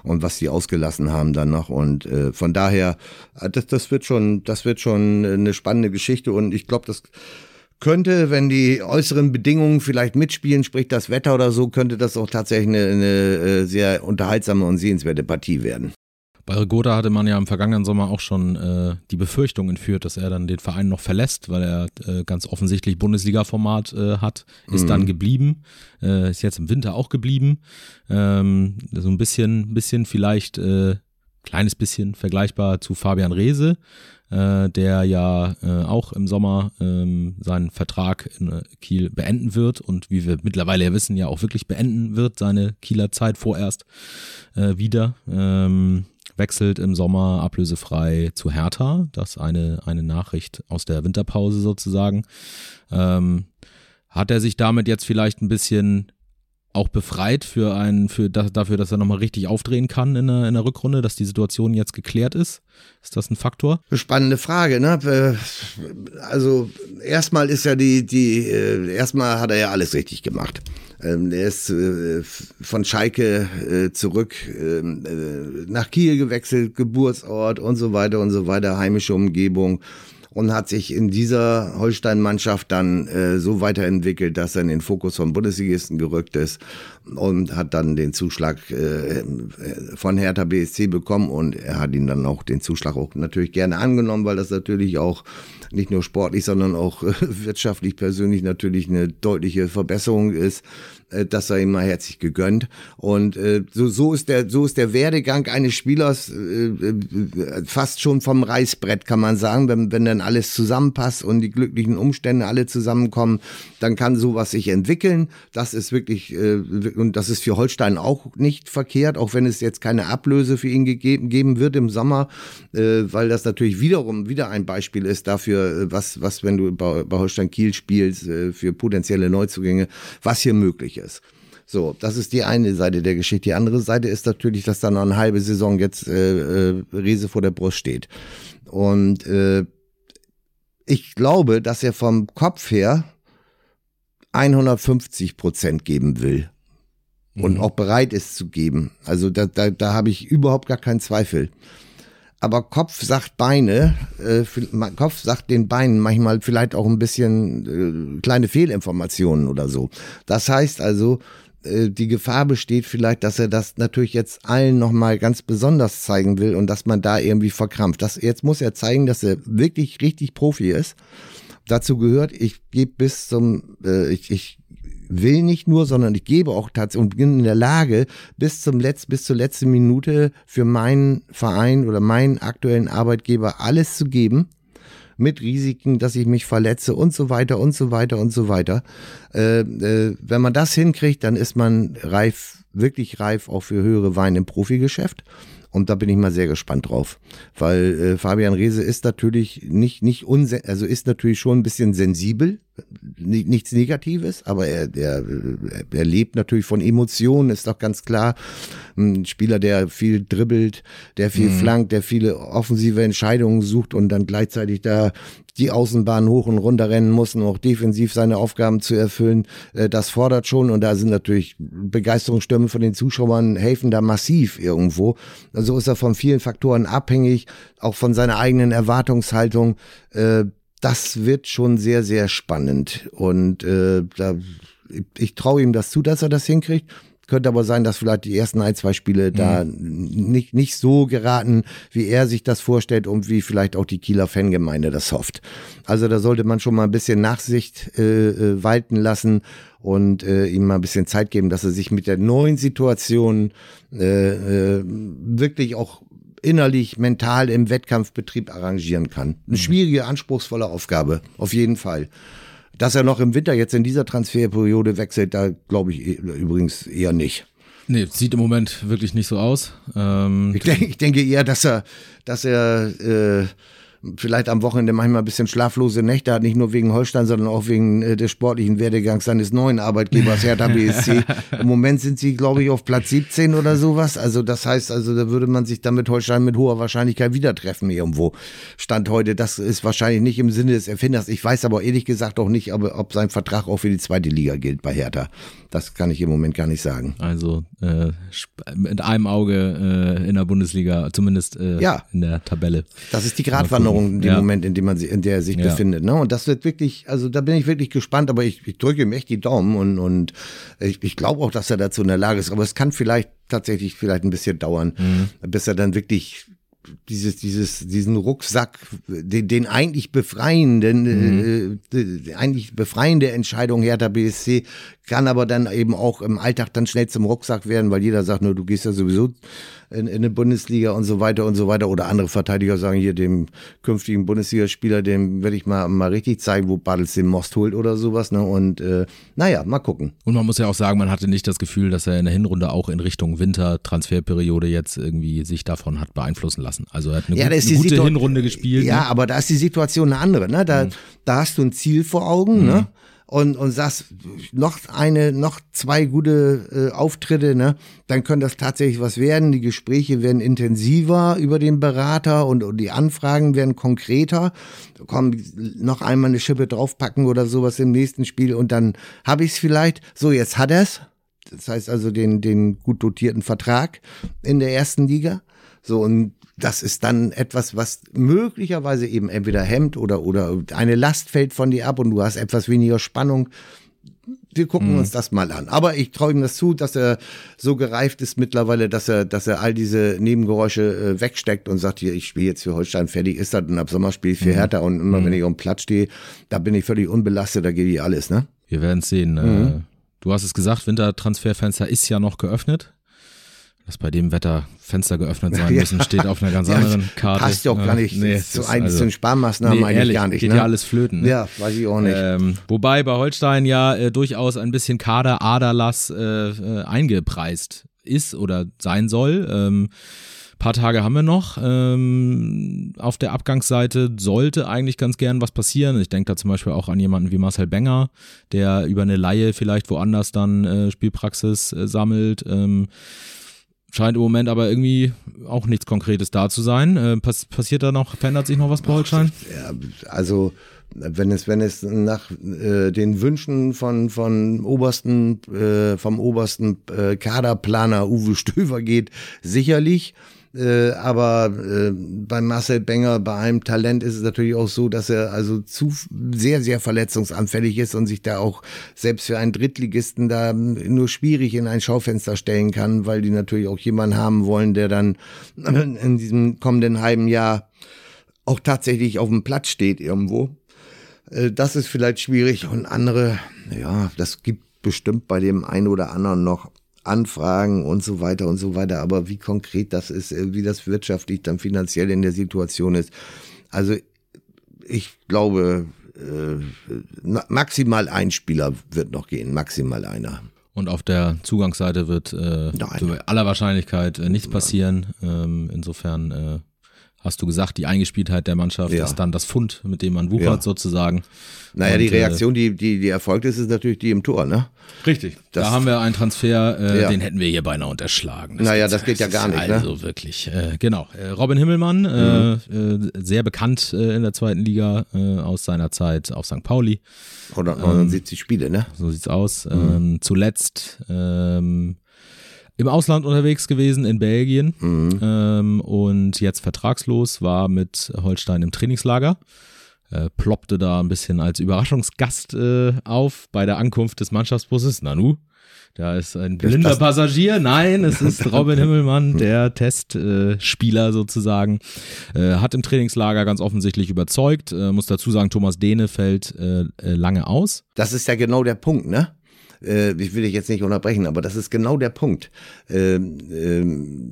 Und was die ausgelassen haben dann noch. Und äh, von daher, äh, das, das wird schon, das wird schon eine spannende Geschichte. Und ich glaube, das könnte, wenn die äußeren Bedingungen vielleicht mitspielen, sprich das Wetter oder so, könnte das auch tatsächlich eine, eine äh, sehr unterhaltsame und sehenswerte Partie werden. Bei Rigoda hatte man ja im vergangenen Sommer auch schon äh, die Befürchtung entführt, dass er dann den Verein noch verlässt, weil er äh, ganz offensichtlich Bundesliga-Format äh, hat, ist mhm. dann geblieben, äh, ist jetzt im Winter auch geblieben. Ähm, so ein bisschen, bisschen vielleicht, äh, kleines bisschen vergleichbar zu Fabian Reese, äh, der ja äh, auch im Sommer ähm, seinen Vertrag in äh, Kiel beenden wird und wie wir mittlerweile ja wissen, ja auch wirklich beenden wird, seine Kieler Zeit vorerst äh, wieder. Ähm, wechselt im Sommer ablösefrei zu Hertha. Das eine, eine Nachricht aus der Winterpause sozusagen. Ähm, hat er sich damit jetzt vielleicht ein bisschen auch befreit für einen, für das, dafür, dass er nochmal richtig aufdrehen kann in der, in der Rückrunde, dass die Situation jetzt geklärt ist? Ist das ein Faktor? Spannende Frage, ne? Äh, also erstmal ist ja die, die, äh, erstmal hat er ja alles richtig gemacht. Ähm, er ist äh, von Schalke zurück ähm, nach Kiel gewechselt, Geburtsort und so weiter und so weiter, heimische Umgebung und hat sich in dieser Holstein-Mannschaft dann äh, so weiterentwickelt, dass er in den Fokus von Bundesligisten gerückt ist und hat dann den Zuschlag äh, von Hertha BSC bekommen und er hat ihn dann auch den Zuschlag auch natürlich gerne angenommen, weil das natürlich auch nicht nur sportlich, sondern auch äh, wirtschaftlich persönlich natürlich eine deutliche Verbesserung ist. Äh, das sei ihm mal herzlich gegönnt. Und äh, so, so, ist der, so ist der Werdegang eines Spielers äh, äh, fast schon vom Reißbrett, kann man sagen. Wenn, wenn dann alles zusammenpasst und die glücklichen Umstände alle zusammenkommen, dann kann sowas sich entwickeln. Das ist wirklich, äh, und das ist für Holstein auch nicht verkehrt, auch wenn es jetzt keine Ablöse für ihn gegeben, geben wird im Sommer, äh, weil das natürlich wiederum wieder ein Beispiel ist dafür, äh, was, was wenn du bei, bei Holstein Kiel spielst, äh, für potenzielle Neuzugänge, was hier möglich ist. So, das ist die eine Seite der Geschichte. Die andere Seite ist natürlich, dass da noch eine halbe Saison jetzt äh, äh, Riese vor der Brust steht. Und äh, ich glaube, dass er vom Kopf her 150 Prozent geben will und mhm. auch bereit ist zu geben. Also da, da, da habe ich überhaupt gar keinen Zweifel. Aber Kopf sagt Beine, äh, Kopf sagt den Beinen manchmal vielleicht auch ein bisschen äh, kleine Fehlinformationen oder so. Das heißt also, äh, die Gefahr besteht vielleicht, dass er das natürlich jetzt allen nochmal ganz besonders zeigen will und dass man da irgendwie verkrampft. Das, jetzt muss er zeigen, dass er wirklich richtig Profi ist. Dazu gehört, ich gebe bis zum, äh, ich, ich will nicht nur, sondern ich gebe auch tatsächlich und bin in der Lage, bis zum Letz, bis zur letzten Minute für meinen Verein oder meinen aktuellen Arbeitgeber alles zu geben mit Risiken, dass ich mich verletze und so weiter und so weiter und so weiter. Äh, äh, wenn man das hinkriegt, dann ist man reif, wirklich reif auch für höhere Weine im Profigeschäft. Und da bin ich mal sehr gespannt drauf, weil äh, Fabian Reese ist natürlich nicht nicht unsen also ist natürlich schon ein bisschen sensibel, nichts Negatives, aber er, er, er lebt natürlich von Emotionen, ist doch ganz klar. Ein Spieler, der viel dribbelt, der viel mhm. flankt, der viele offensive Entscheidungen sucht und dann gleichzeitig da die Außenbahn hoch und runter rennen muss, um auch defensiv seine Aufgaben zu erfüllen. Äh, das fordert schon und da sind natürlich Begeisterungsstürme von den Zuschauern helfen da massiv irgendwo. Also ist er von vielen Faktoren abhängig, auch von seiner eigenen Erwartungshaltung. Das wird schon sehr, sehr spannend und äh, da, ich traue ihm das zu, dass er das hinkriegt. Könnte aber sein, dass vielleicht die ersten ein, zwei Spiele mhm. da nicht, nicht so geraten, wie er sich das vorstellt und wie vielleicht auch die Kieler Fangemeinde das hofft. Also da sollte man schon mal ein bisschen Nachsicht äh, äh, walten lassen und äh, ihm mal ein bisschen Zeit geben, dass er sich mit der neuen Situation äh, äh, wirklich auch innerlich, mental im Wettkampfbetrieb arrangieren kann. Eine mhm. schwierige, anspruchsvolle Aufgabe, auf jeden Fall. Dass er noch im Winter jetzt in dieser Transferperiode wechselt, da glaube ich übrigens eher nicht. Nee, sieht im Moment wirklich nicht so aus. Ähm ich, denke, ich denke eher, dass er, dass er äh, vielleicht am Wochenende manchmal ein bisschen schlaflose Nächte hat, nicht nur wegen Holstein, sondern auch wegen äh, des sportlichen Werdegangs seines neuen Arbeitgebers Hertha [laughs] BSC. Im Moment sind sie, glaube ich, auf Platz 17 oder sowas. Also das heißt, also da würde man sich dann mit Holstein mit hoher Wahrscheinlichkeit wieder treffen irgendwo. Stand heute, das ist wahrscheinlich nicht im Sinne des Erfinders. Ich weiß aber ehrlich gesagt auch nicht, ob, ob sein Vertrag auch für die zweite Liga gilt bei Hertha. Das kann ich im Moment gar nicht sagen. Also äh, mit einem Auge äh, in der Bundesliga, zumindest äh, ja. in der Tabelle. Das ist die Gratwanderung in dem ja. Moment, in dem man sie, in der er sich ja. befindet. Ne? Und das wird wirklich, also da bin ich wirklich gespannt, aber ich, ich drücke ihm echt die Daumen und, und ich, ich glaube auch, dass er dazu in der Lage ist. Aber es kann vielleicht tatsächlich vielleicht ein bisschen dauern, mhm. bis er dann wirklich dieses, dieses, diesen Rucksack, den, den eigentlich befreienden, mhm. äh, eigentlich befreiende Entscheidung Hertha BSC kann aber dann eben auch im Alltag dann schnell zum Rucksack werden, weil jeder sagt, nur du gehst ja sowieso in, in der Bundesliga und so weiter und so weiter. Oder andere Verteidiger sagen hier dem künftigen Bundesligaspieler, dem werde ich mal, mal richtig zeigen, wo Bartels den Most holt oder sowas. Ne? Und äh, naja, mal gucken. Und man muss ja auch sagen, man hatte nicht das Gefühl, dass er in der Hinrunde auch in Richtung Winter-Transferperiode jetzt irgendwie sich davon hat beeinflussen lassen. Also er hat eine, ja, gut, eine gute Hinrunde gespielt. Ja, ne? aber da ist die Situation eine andere. Ne? Da, mhm. da hast du ein Ziel vor Augen. Ne? Mhm. Ne? Und, und sagst, noch eine, noch zwei gute äh, Auftritte, ne, dann könnte das tatsächlich was werden. Die Gespräche werden intensiver über den Berater und, und die Anfragen werden konkreter. Komm, noch einmal eine Schippe draufpacken oder sowas im nächsten Spiel und dann habe ich es vielleicht. So, jetzt hat er's. Das heißt also den, den gut dotierten Vertrag in der ersten Liga. So, und das ist dann etwas, was möglicherweise eben entweder hemmt oder, oder eine Last fällt von dir ab und du hast etwas weniger Spannung. Wir gucken mhm. uns das mal an. Aber ich traue ihm das zu, dass er so gereift ist mittlerweile, dass er, dass er all diese Nebengeräusche äh, wegsteckt und sagt, hier, ich spiele jetzt für Holstein, fertig ist das und ab Sommer spiele ich für mhm. Hertha und immer mhm. wenn ich auf dem Platz stehe, da bin ich völlig unbelastet, da gebe ich alles, ne? Wir werden sehen. Äh, mhm. Du hast es gesagt, Wintertransferfenster ist ja noch geöffnet dass bei dem Wetter Fenster geöffnet sein [laughs] müssen, ja. steht auf einer ganz [laughs] anderen ja, Karte. Passt ja auch gar nicht nee, zu einzelnen also, Sparmaßnahmen nee, eigentlich ehrlich, gar nicht. Geht ne? ja alles flöten. Ne? Ja, weiß ich auch nicht. Ähm, wobei bei Holstein ja äh, durchaus ein bisschen Kader-Aderlass äh, äh, eingepreist ist oder sein soll. Ähm, paar Tage haben wir noch. Ähm, auf der Abgangsseite sollte eigentlich ganz gern was passieren. Ich denke da zum Beispiel auch an jemanden wie Marcel Benger, der über eine Laie vielleicht woanders dann äh, Spielpraxis äh, sammelt. Ähm, Scheint im Moment aber irgendwie auch nichts Konkretes da zu sein. Äh, pass passiert da noch, verändert sich noch was bei Holstein? Ja, also wenn es, wenn es nach äh, den Wünschen von, von obersten, äh, vom obersten äh, Kaderplaner Uwe Stöver geht, sicherlich. Äh, aber äh, bei Marcel Benger, bei einem Talent ist es natürlich auch so, dass er also zu sehr, sehr verletzungsanfällig ist und sich da auch selbst für einen Drittligisten da nur schwierig in ein Schaufenster stellen kann, weil die natürlich auch jemanden haben wollen, der dann in diesem kommenden halben Jahr auch tatsächlich auf dem Platz steht irgendwo. Äh, das ist vielleicht schwierig und andere, ja, das gibt bestimmt bei dem einen oder anderen noch Anfragen und so weiter und so weiter. Aber wie konkret das ist, äh, wie das wirtschaftlich dann finanziell in der Situation ist. Also ich glaube, äh, maximal ein Spieler wird noch gehen, maximal einer. Und auf der Zugangsseite wird äh, zu aller Wahrscheinlichkeit äh, nichts passieren. Ähm, insofern äh, hast du gesagt, die Eingespieltheit der Mannschaft ja. ist dann das Fund, mit dem man wuchert ja. sozusagen. Naja, und, die äh, Reaktion, die, die, die erfolgt ist, ist natürlich die im Tor, ne? Richtig. Das, da haben wir einen Transfer, äh, ja. den hätten wir hier beinahe unterschlagen. Das naja, das geht ja gar nicht, ne? Also wirklich, äh, genau. Äh, Robin Himmelmann, äh, mhm. äh, sehr bekannt in der zweiten Liga aus seiner Zeit auf St. Pauli. 179 ähm, Spiele, ne? So sieht's aus. Mhm. Ähm, zuletzt ähm, im Ausland unterwegs gewesen, in Belgien mhm. ähm, und jetzt vertragslos, war mit Holstein im Trainingslager. Äh, ploppte da ein bisschen als Überraschungsgast äh, auf bei der Ankunft des Mannschaftsbusses. Nanu, da ist ein blinder Passagier. Nein, es ist [laughs] Robin Himmelmann, der Testspieler äh, sozusagen. Äh, hat im Trainingslager ganz offensichtlich überzeugt. Äh, muss dazu sagen, Thomas Dehne fällt äh, äh, lange aus. Das ist ja genau der Punkt, ne? Äh, ich will dich jetzt nicht unterbrechen, aber das ist genau der Punkt. Ähm, ähm,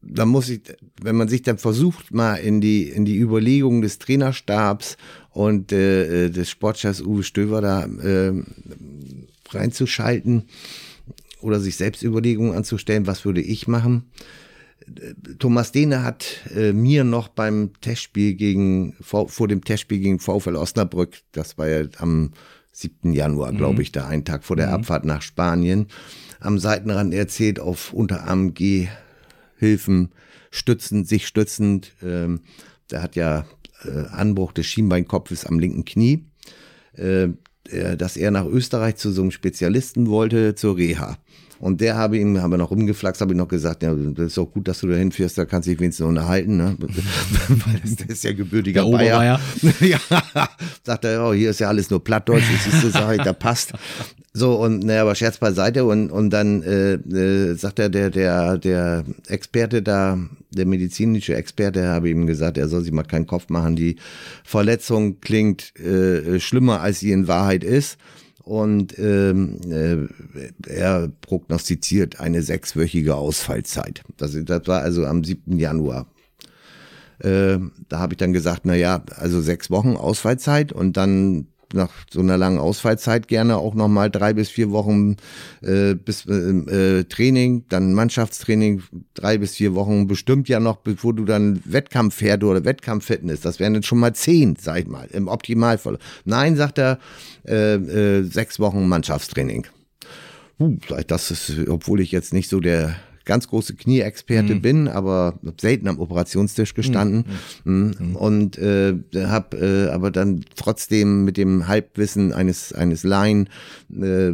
da muss ich, wenn man sich dann versucht, mal in die, in die Überlegungen des Trainerstabs und äh, äh des Sportchefs Uwe Stöver da äh, reinzuschalten oder sich selbst Überlegungen anzustellen, was würde ich machen. Thomas Dehne hat äh, mir noch beim Testspiel gegen, vor, vor dem Testspiel gegen VfL Osnabrück, das war ja am 7. Januar, glaube mhm. ich, da einen Tag vor der mhm. Abfahrt nach Spanien, am Seitenrand erzählt, auf Unterarm Gehhilfen stützend, sich stützend. Ähm, der hat ja äh, Anbruch des Schienbeinkopfes am linken Knie, äh, dass er nach Österreich zu so einem Spezialisten wollte, zur Reha. Und der habe ihm, haben wir noch rumgeflaxt, habe ich noch gesagt, ja, das ist auch gut, dass du da hinfährst, da kannst du dich wenigstens unterhalten, ne? [laughs] Weil das, das ist ja gebürtiger der Bayer. [laughs] ja, sagt er, oh, hier ist ja alles nur Plattdeutsch, das ist so, sag ich, da passt. So, und naja, aber Scherz beiseite und, und dann äh, äh, sagt er, der, der, der Experte da, der medizinische Experte, habe ihm gesagt, er soll sich mal keinen Kopf machen, die Verletzung klingt äh, schlimmer, als sie in Wahrheit ist und ähm, äh, er prognostiziert eine sechswöchige Ausfallzeit. Das, das war also am 7. Januar. Äh, da habe ich dann gesagt, na ja, also sechs Wochen Ausfallzeit und dann nach so einer langen Ausfallzeit gerne auch nochmal drei bis vier Wochen äh, bis äh, äh, Training, dann Mannschaftstraining, drei bis vier Wochen bestimmt ja noch, bevor du dann Wettkampfherde oder Wettkampffitness, das wären dann schon mal zehn, sag ich mal, im Optimalfall. Nein, sagt er, äh, äh, sechs Wochen Mannschaftstraining. Uh, das ist, obwohl ich jetzt nicht so der ganz große Knieexperte mhm. bin, aber selten am Operationstisch gestanden mhm. mhm. und äh, habe äh, aber dann trotzdem mit dem Halbwissen eines eines Laien äh,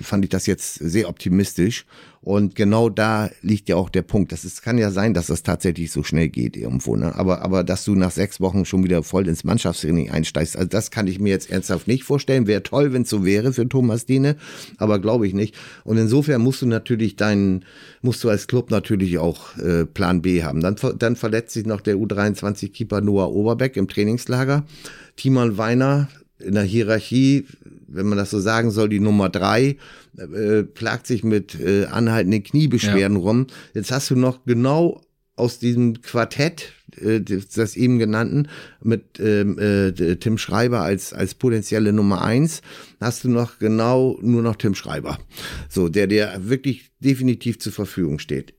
fand ich das jetzt sehr optimistisch und genau da liegt ja auch der Punkt. Das ist, kann ja sein, dass das tatsächlich so schnell geht irgendwo. Ne? Aber, aber dass du nach sechs Wochen schon wieder voll ins Mannschaftstraining einsteigst, also das kann ich mir jetzt ernsthaft nicht vorstellen. Wäre toll, wenn es so wäre für Thomas Diene, aber glaube ich nicht. Und insofern musst du natürlich deinen, musst du als Club natürlich auch äh, Plan B haben. Dann, dann verletzt sich noch der U23-Keeper Noah Oberbeck im Trainingslager. Timon Weiner in der Hierarchie, wenn man das so sagen soll, die Nummer drei, äh, plagt sich mit äh, anhaltenden Kniebeschwerden ja. rum. Jetzt hast du noch genau aus diesem Quartett, äh, das eben genannten, mit ähm, äh, Tim Schreiber als, als potenzielle Nummer eins, hast du noch genau nur noch Tim Schreiber. So, der dir wirklich definitiv zur Verfügung steht.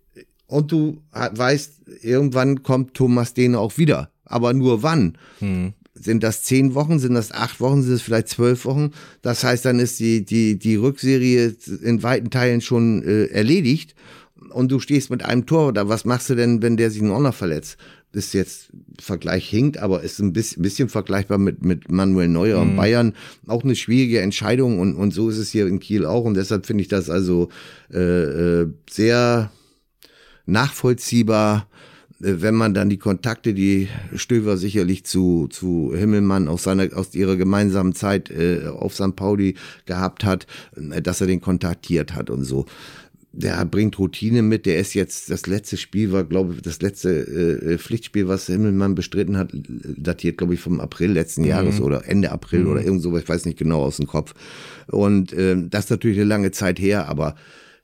Und du weißt, irgendwann kommt Thomas Dehne auch wieder. Aber nur wann? Hm sind das zehn Wochen, sind das acht Wochen, sind es vielleicht zwölf Wochen. Das heißt, dann ist die, die, die Rückserie in weiten Teilen schon äh, erledigt und du stehst mit einem Tor oder was machst du denn, wenn der sich auch noch verletzt? Das ist jetzt Vergleich hinkt, aber ist ein bisschen, bisschen vergleichbar mit, mit Manuel Neuer und mhm. Bayern. Auch eine schwierige Entscheidung und, und so ist es hier in Kiel auch und deshalb finde ich das also äh, äh sehr nachvollziehbar, wenn man dann die Kontakte, die Stöver sicherlich zu, zu Himmelmann aus seiner, aus ihrer gemeinsamen Zeit äh, auf St. Pauli gehabt hat, äh, dass er den kontaktiert hat und so. Der bringt Routine mit, der ist jetzt, das letzte Spiel war, glaube ich, das letzte äh, Pflichtspiel, was Himmelmann bestritten hat, datiert, glaube ich, vom April letzten mhm. Jahres oder Ende April mhm. oder irgend so, ich weiß nicht genau aus dem Kopf. Und äh, das ist natürlich eine lange Zeit her, aber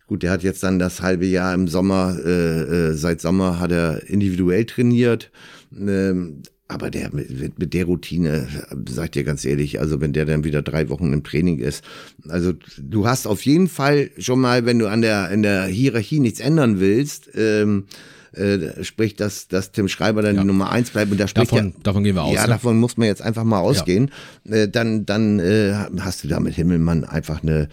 Gut, der hat jetzt dann das halbe Jahr im Sommer, äh, äh, seit Sommer hat er individuell trainiert. Ähm, aber der mit, mit der Routine, sag dir ganz ehrlich, also wenn der dann wieder drei Wochen im Training ist, also du hast auf jeden Fall schon mal, wenn du an der in der Hierarchie nichts ändern willst, ähm, äh, sprich, dass, dass Tim Schreiber dann ja. die Nummer eins bleibt und da spricht davon, ja, davon gehen wir aus. Ja, ne? davon muss man jetzt einfach mal ausgehen. Ja. Äh, dann dann äh, hast du da mit Himmelmann einfach eine,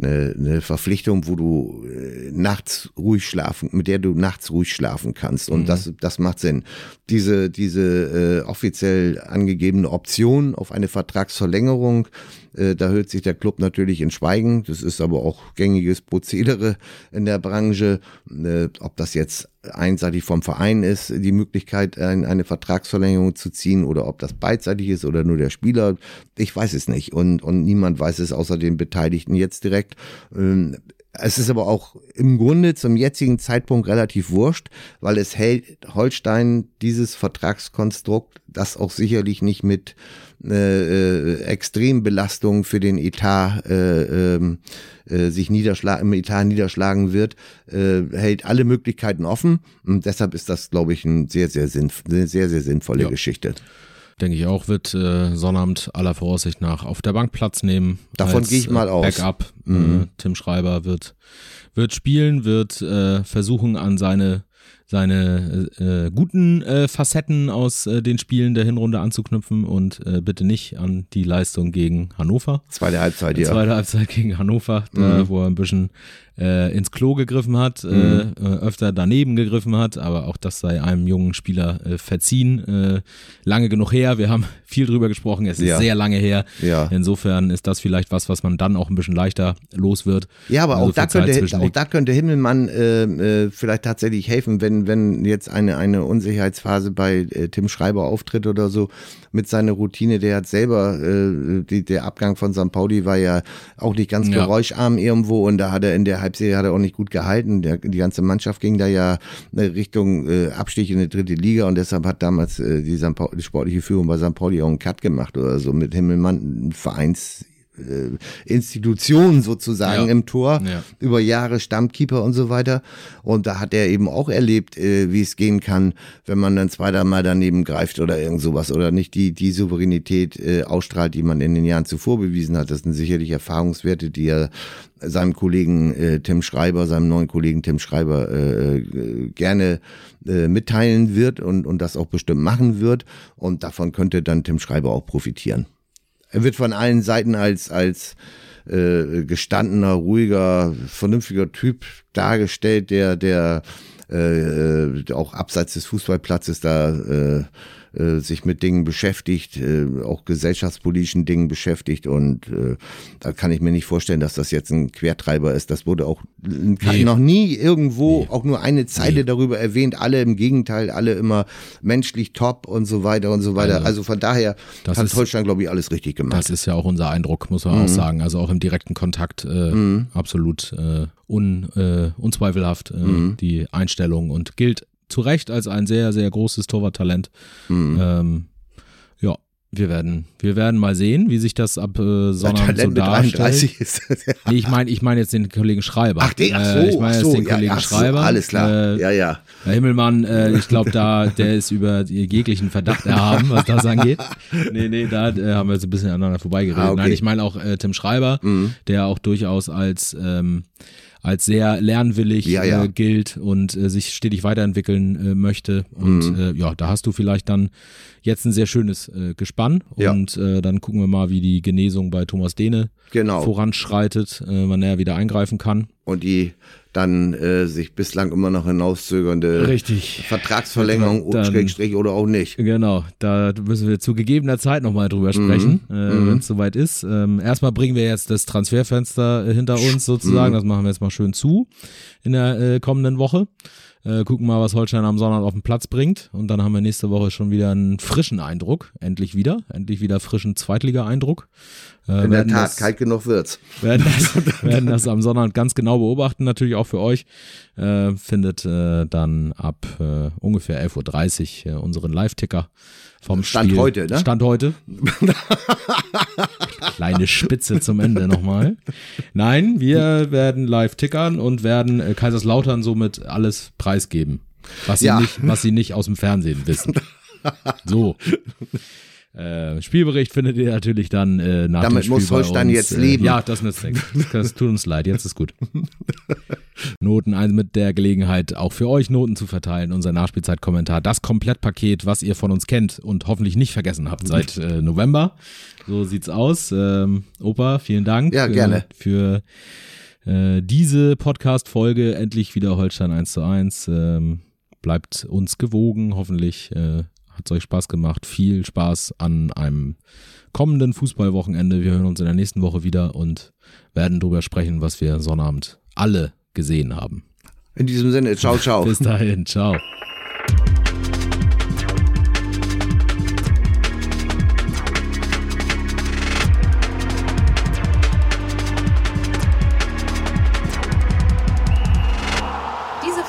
eine, eine Verpflichtung, wo du äh, nachts ruhig schlafen, mit der du nachts ruhig schlafen kannst und mhm. das das macht Sinn. Diese diese äh, offiziell angegebene Option auf eine Vertragsverlängerung äh, da hört sich der Club natürlich in Schweigen. Das ist aber auch gängiges Prozedere in der Branche. Äh, ob das jetzt einseitig vom Verein ist, die Möglichkeit, eine Vertragsverlängerung zu ziehen oder ob das beidseitig ist oder nur der Spieler. Ich weiß es nicht und, und niemand weiß es außer den Beteiligten jetzt direkt. Ähm, es ist aber auch im Grunde zum jetzigen Zeitpunkt relativ wurscht, weil es hält Holstein dieses Vertragskonstrukt, das auch sicherlich nicht mit äh, äh, Extrembelastung für den Etat äh, ähm, äh, sich niederschlagen, im Etat niederschlagen wird, äh, hält alle Möglichkeiten offen. Und deshalb ist das, glaube ich, ein sehr, sehr, sinnf eine sehr, sehr sinnvolle ja. Geschichte denke ich auch, wird äh, Sonnabend aller Voraussicht nach auf der Bank Platz nehmen. Davon gehe ich mal äh, aus. Backup. Mhm. Äh, Tim Schreiber wird, wird spielen, wird äh, versuchen, an seine seine äh, guten äh, Facetten aus äh, den Spielen der Hinrunde anzuknüpfen und äh, bitte nicht an die Leistung gegen Hannover. Zweite Halbzeit, ja. Zweite Halbzeit gegen Hannover, da, mhm. wo er ein bisschen äh, ins Klo gegriffen hat, äh, mhm. äh, öfter daneben gegriffen hat, aber auch das sei einem jungen Spieler äh, verziehen. Äh, lange genug her, wir haben [laughs] viel drüber gesprochen, es ist ja. sehr lange her. Ja. Insofern ist das vielleicht was, was man dann auch ein bisschen leichter los wird. Ja, aber also auch, da könnte, auch da könnte Himmelmann äh, äh, vielleicht tatsächlich helfen, wenn, wenn jetzt eine, eine Unsicherheitsphase bei äh, Tim Schreiber auftritt oder so, mit seiner Routine, der hat selber, äh, die, der Abgang von St. Pauli war ja auch nicht ganz ja. geräuscharm irgendwo und da hat er in der Halbserie hat er auch nicht gut gehalten. Der, die ganze Mannschaft ging da ja äh, Richtung äh, Abstieg in die dritte Liga und deshalb hat damals äh, die, St. Pauli, die sportliche Führung bei St. Pauli auch einen Cut gemacht oder so mit Himmelmann, Vereins Institution sozusagen ja. im Tor, ja. über Jahre Stammkeeper und so weiter. Und da hat er eben auch erlebt, äh, wie es gehen kann, wenn man dann zweiter Mal daneben greift oder irgend sowas oder nicht die, die Souveränität äh, ausstrahlt, die man in den Jahren zuvor bewiesen hat. Das sind sicherlich Erfahrungswerte, die er seinem Kollegen äh, Tim Schreiber, seinem neuen Kollegen Tim Schreiber äh, äh, gerne äh, mitteilen wird und, und das auch bestimmt machen wird. Und davon könnte dann Tim Schreiber auch profitieren. Er wird von allen Seiten als, als äh, gestandener, ruhiger, vernünftiger Typ dargestellt, der, der äh, auch abseits des Fußballplatzes da äh, äh, sich mit Dingen beschäftigt, äh, auch gesellschaftspolitischen Dingen beschäftigt und äh, da kann ich mir nicht vorstellen, dass das jetzt ein Quertreiber ist. Das wurde auch nee. noch nie irgendwo nee. auch nur eine Zeile nee. darüber erwähnt. Alle im Gegenteil, alle immer menschlich top und so weiter und so weiter. Also, also von daher hat ist, Holstein, glaube ich, alles richtig gemacht. Das ist ja auch unser Eindruck, muss man mhm. auch sagen. Also auch im direkten Kontakt äh, mhm. absolut äh, un, äh, unzweifelhaft äh, mhm. die Einstellung und gilt zu Recht als ein sehr, sehr großes Torwarttalent. Mhm. Ähm, ja, wir werden, wir werden mal sehen, wie sich das ab äh, Sonnabend so darstellt. Ist das, ja. Nee, ich meine, ich meine jetzt den Kollegen Schreiber. Ach, den, ach so, äh, ich meine jetzt so, den ja, Kollegen Schreiber. So, alles klar. Äh, ja, ja. Herr Himmelmann, äh, ich glaube, da, der ist über jeglichen Verdacht erhaben, was das angeht. Nee, nee, da äh, haben wir jetzt ein bisschen aneinander vorbeigeredet. Ah, okay. Nein, ich meine auch äh, Tim Schreiber, mhm. der auch durchaus als ähm, als sehr lernwillig ja, ja. Äh, gilt und äh, sich stetig weiterentwickeln äh, möchte. Und mhm. äh, ja, da hast du vielleicht dann jetzt ein sehr schönes äh, Gespann. Ja. Und äh, dann gucken wir mal, wie die Genesung bei Thomas Dehne genau. voranschreitet, wann er wieder eingreifen kann. Und die dann äh, sich bislang immer noch hinauszögernde Richtig. Vertragsverlängerung dann, Schrägstrich oder auch nicht. Genau, da müssen wir zu gegebener Zeit nochmal drüber sprechen, mhm. äh, mhm. wenn es soweit ist. Ähm, erstmal bringen wir jetzt das Transferfenster äh, hinter uns sozusagen, mhm. das machen wir jetzt mal schön zu in der äh, kommenden Woche. Äh, gucken mal, was Holstein am Sonntag auf den Platz bringt. Und dann haben wir nächste Woche schon wieder einen frischen Eindruck. Endlich wieder. Endlich wieder frischen Zweitliga-Eindruck. Äh, In der Tat, das, kalt genug wird's. [laughs] Werden das, werden das am Sonntag ganz genau beobachten, natürlich auch für euch. Äh, findet äh, dann ab äh, ungefähr 11.30 Uhr äh, unseren Live-Ticker vom Stand Spiel. heute, ne? Stand heute. [laughs] Kleine Spitze zum Ende nochmal. Nein, wir werden live tickern und werden äh, Kaiserslautern somit alles preisgeben, was sie, ja. nicht, was sie nicht aus dem Fernsehen wissen. So. Äh, Spielbericht findet ihr natürlich dann äh, nach Damit dem Spiel muss Holstein jetzt äh, leben. Ja, das nützt nichts. Das tut uns leid, jetzt ist gut. [laughs] Noten also mit der Gelegenheit, auch für euch Noten zu verteilen. Unser Nachspielzeitkommentar, das Komplettpaket, was ihr von uns kennt und hoffentlich nicht vergessen habt seit äh, November. So sieht's aus. Ähm, Opa, vielen Dank. Ja, gerne. Für äh, diese Podcast-Folge endlich wieder Holstein 1 zu 1. Ähm, bleibt uns gewogen, hoffentlich äh, hat es euch Spaß gemacht. Viel Spaß an einem kommenden Fußballwochenende. Wir hören uns in der nächsten Woche wieder und werden darüber sprechen, was wir Sonnabend alle gesehen haben. In diesem Sinne, ciao, ciao. Bis dahin, ciao.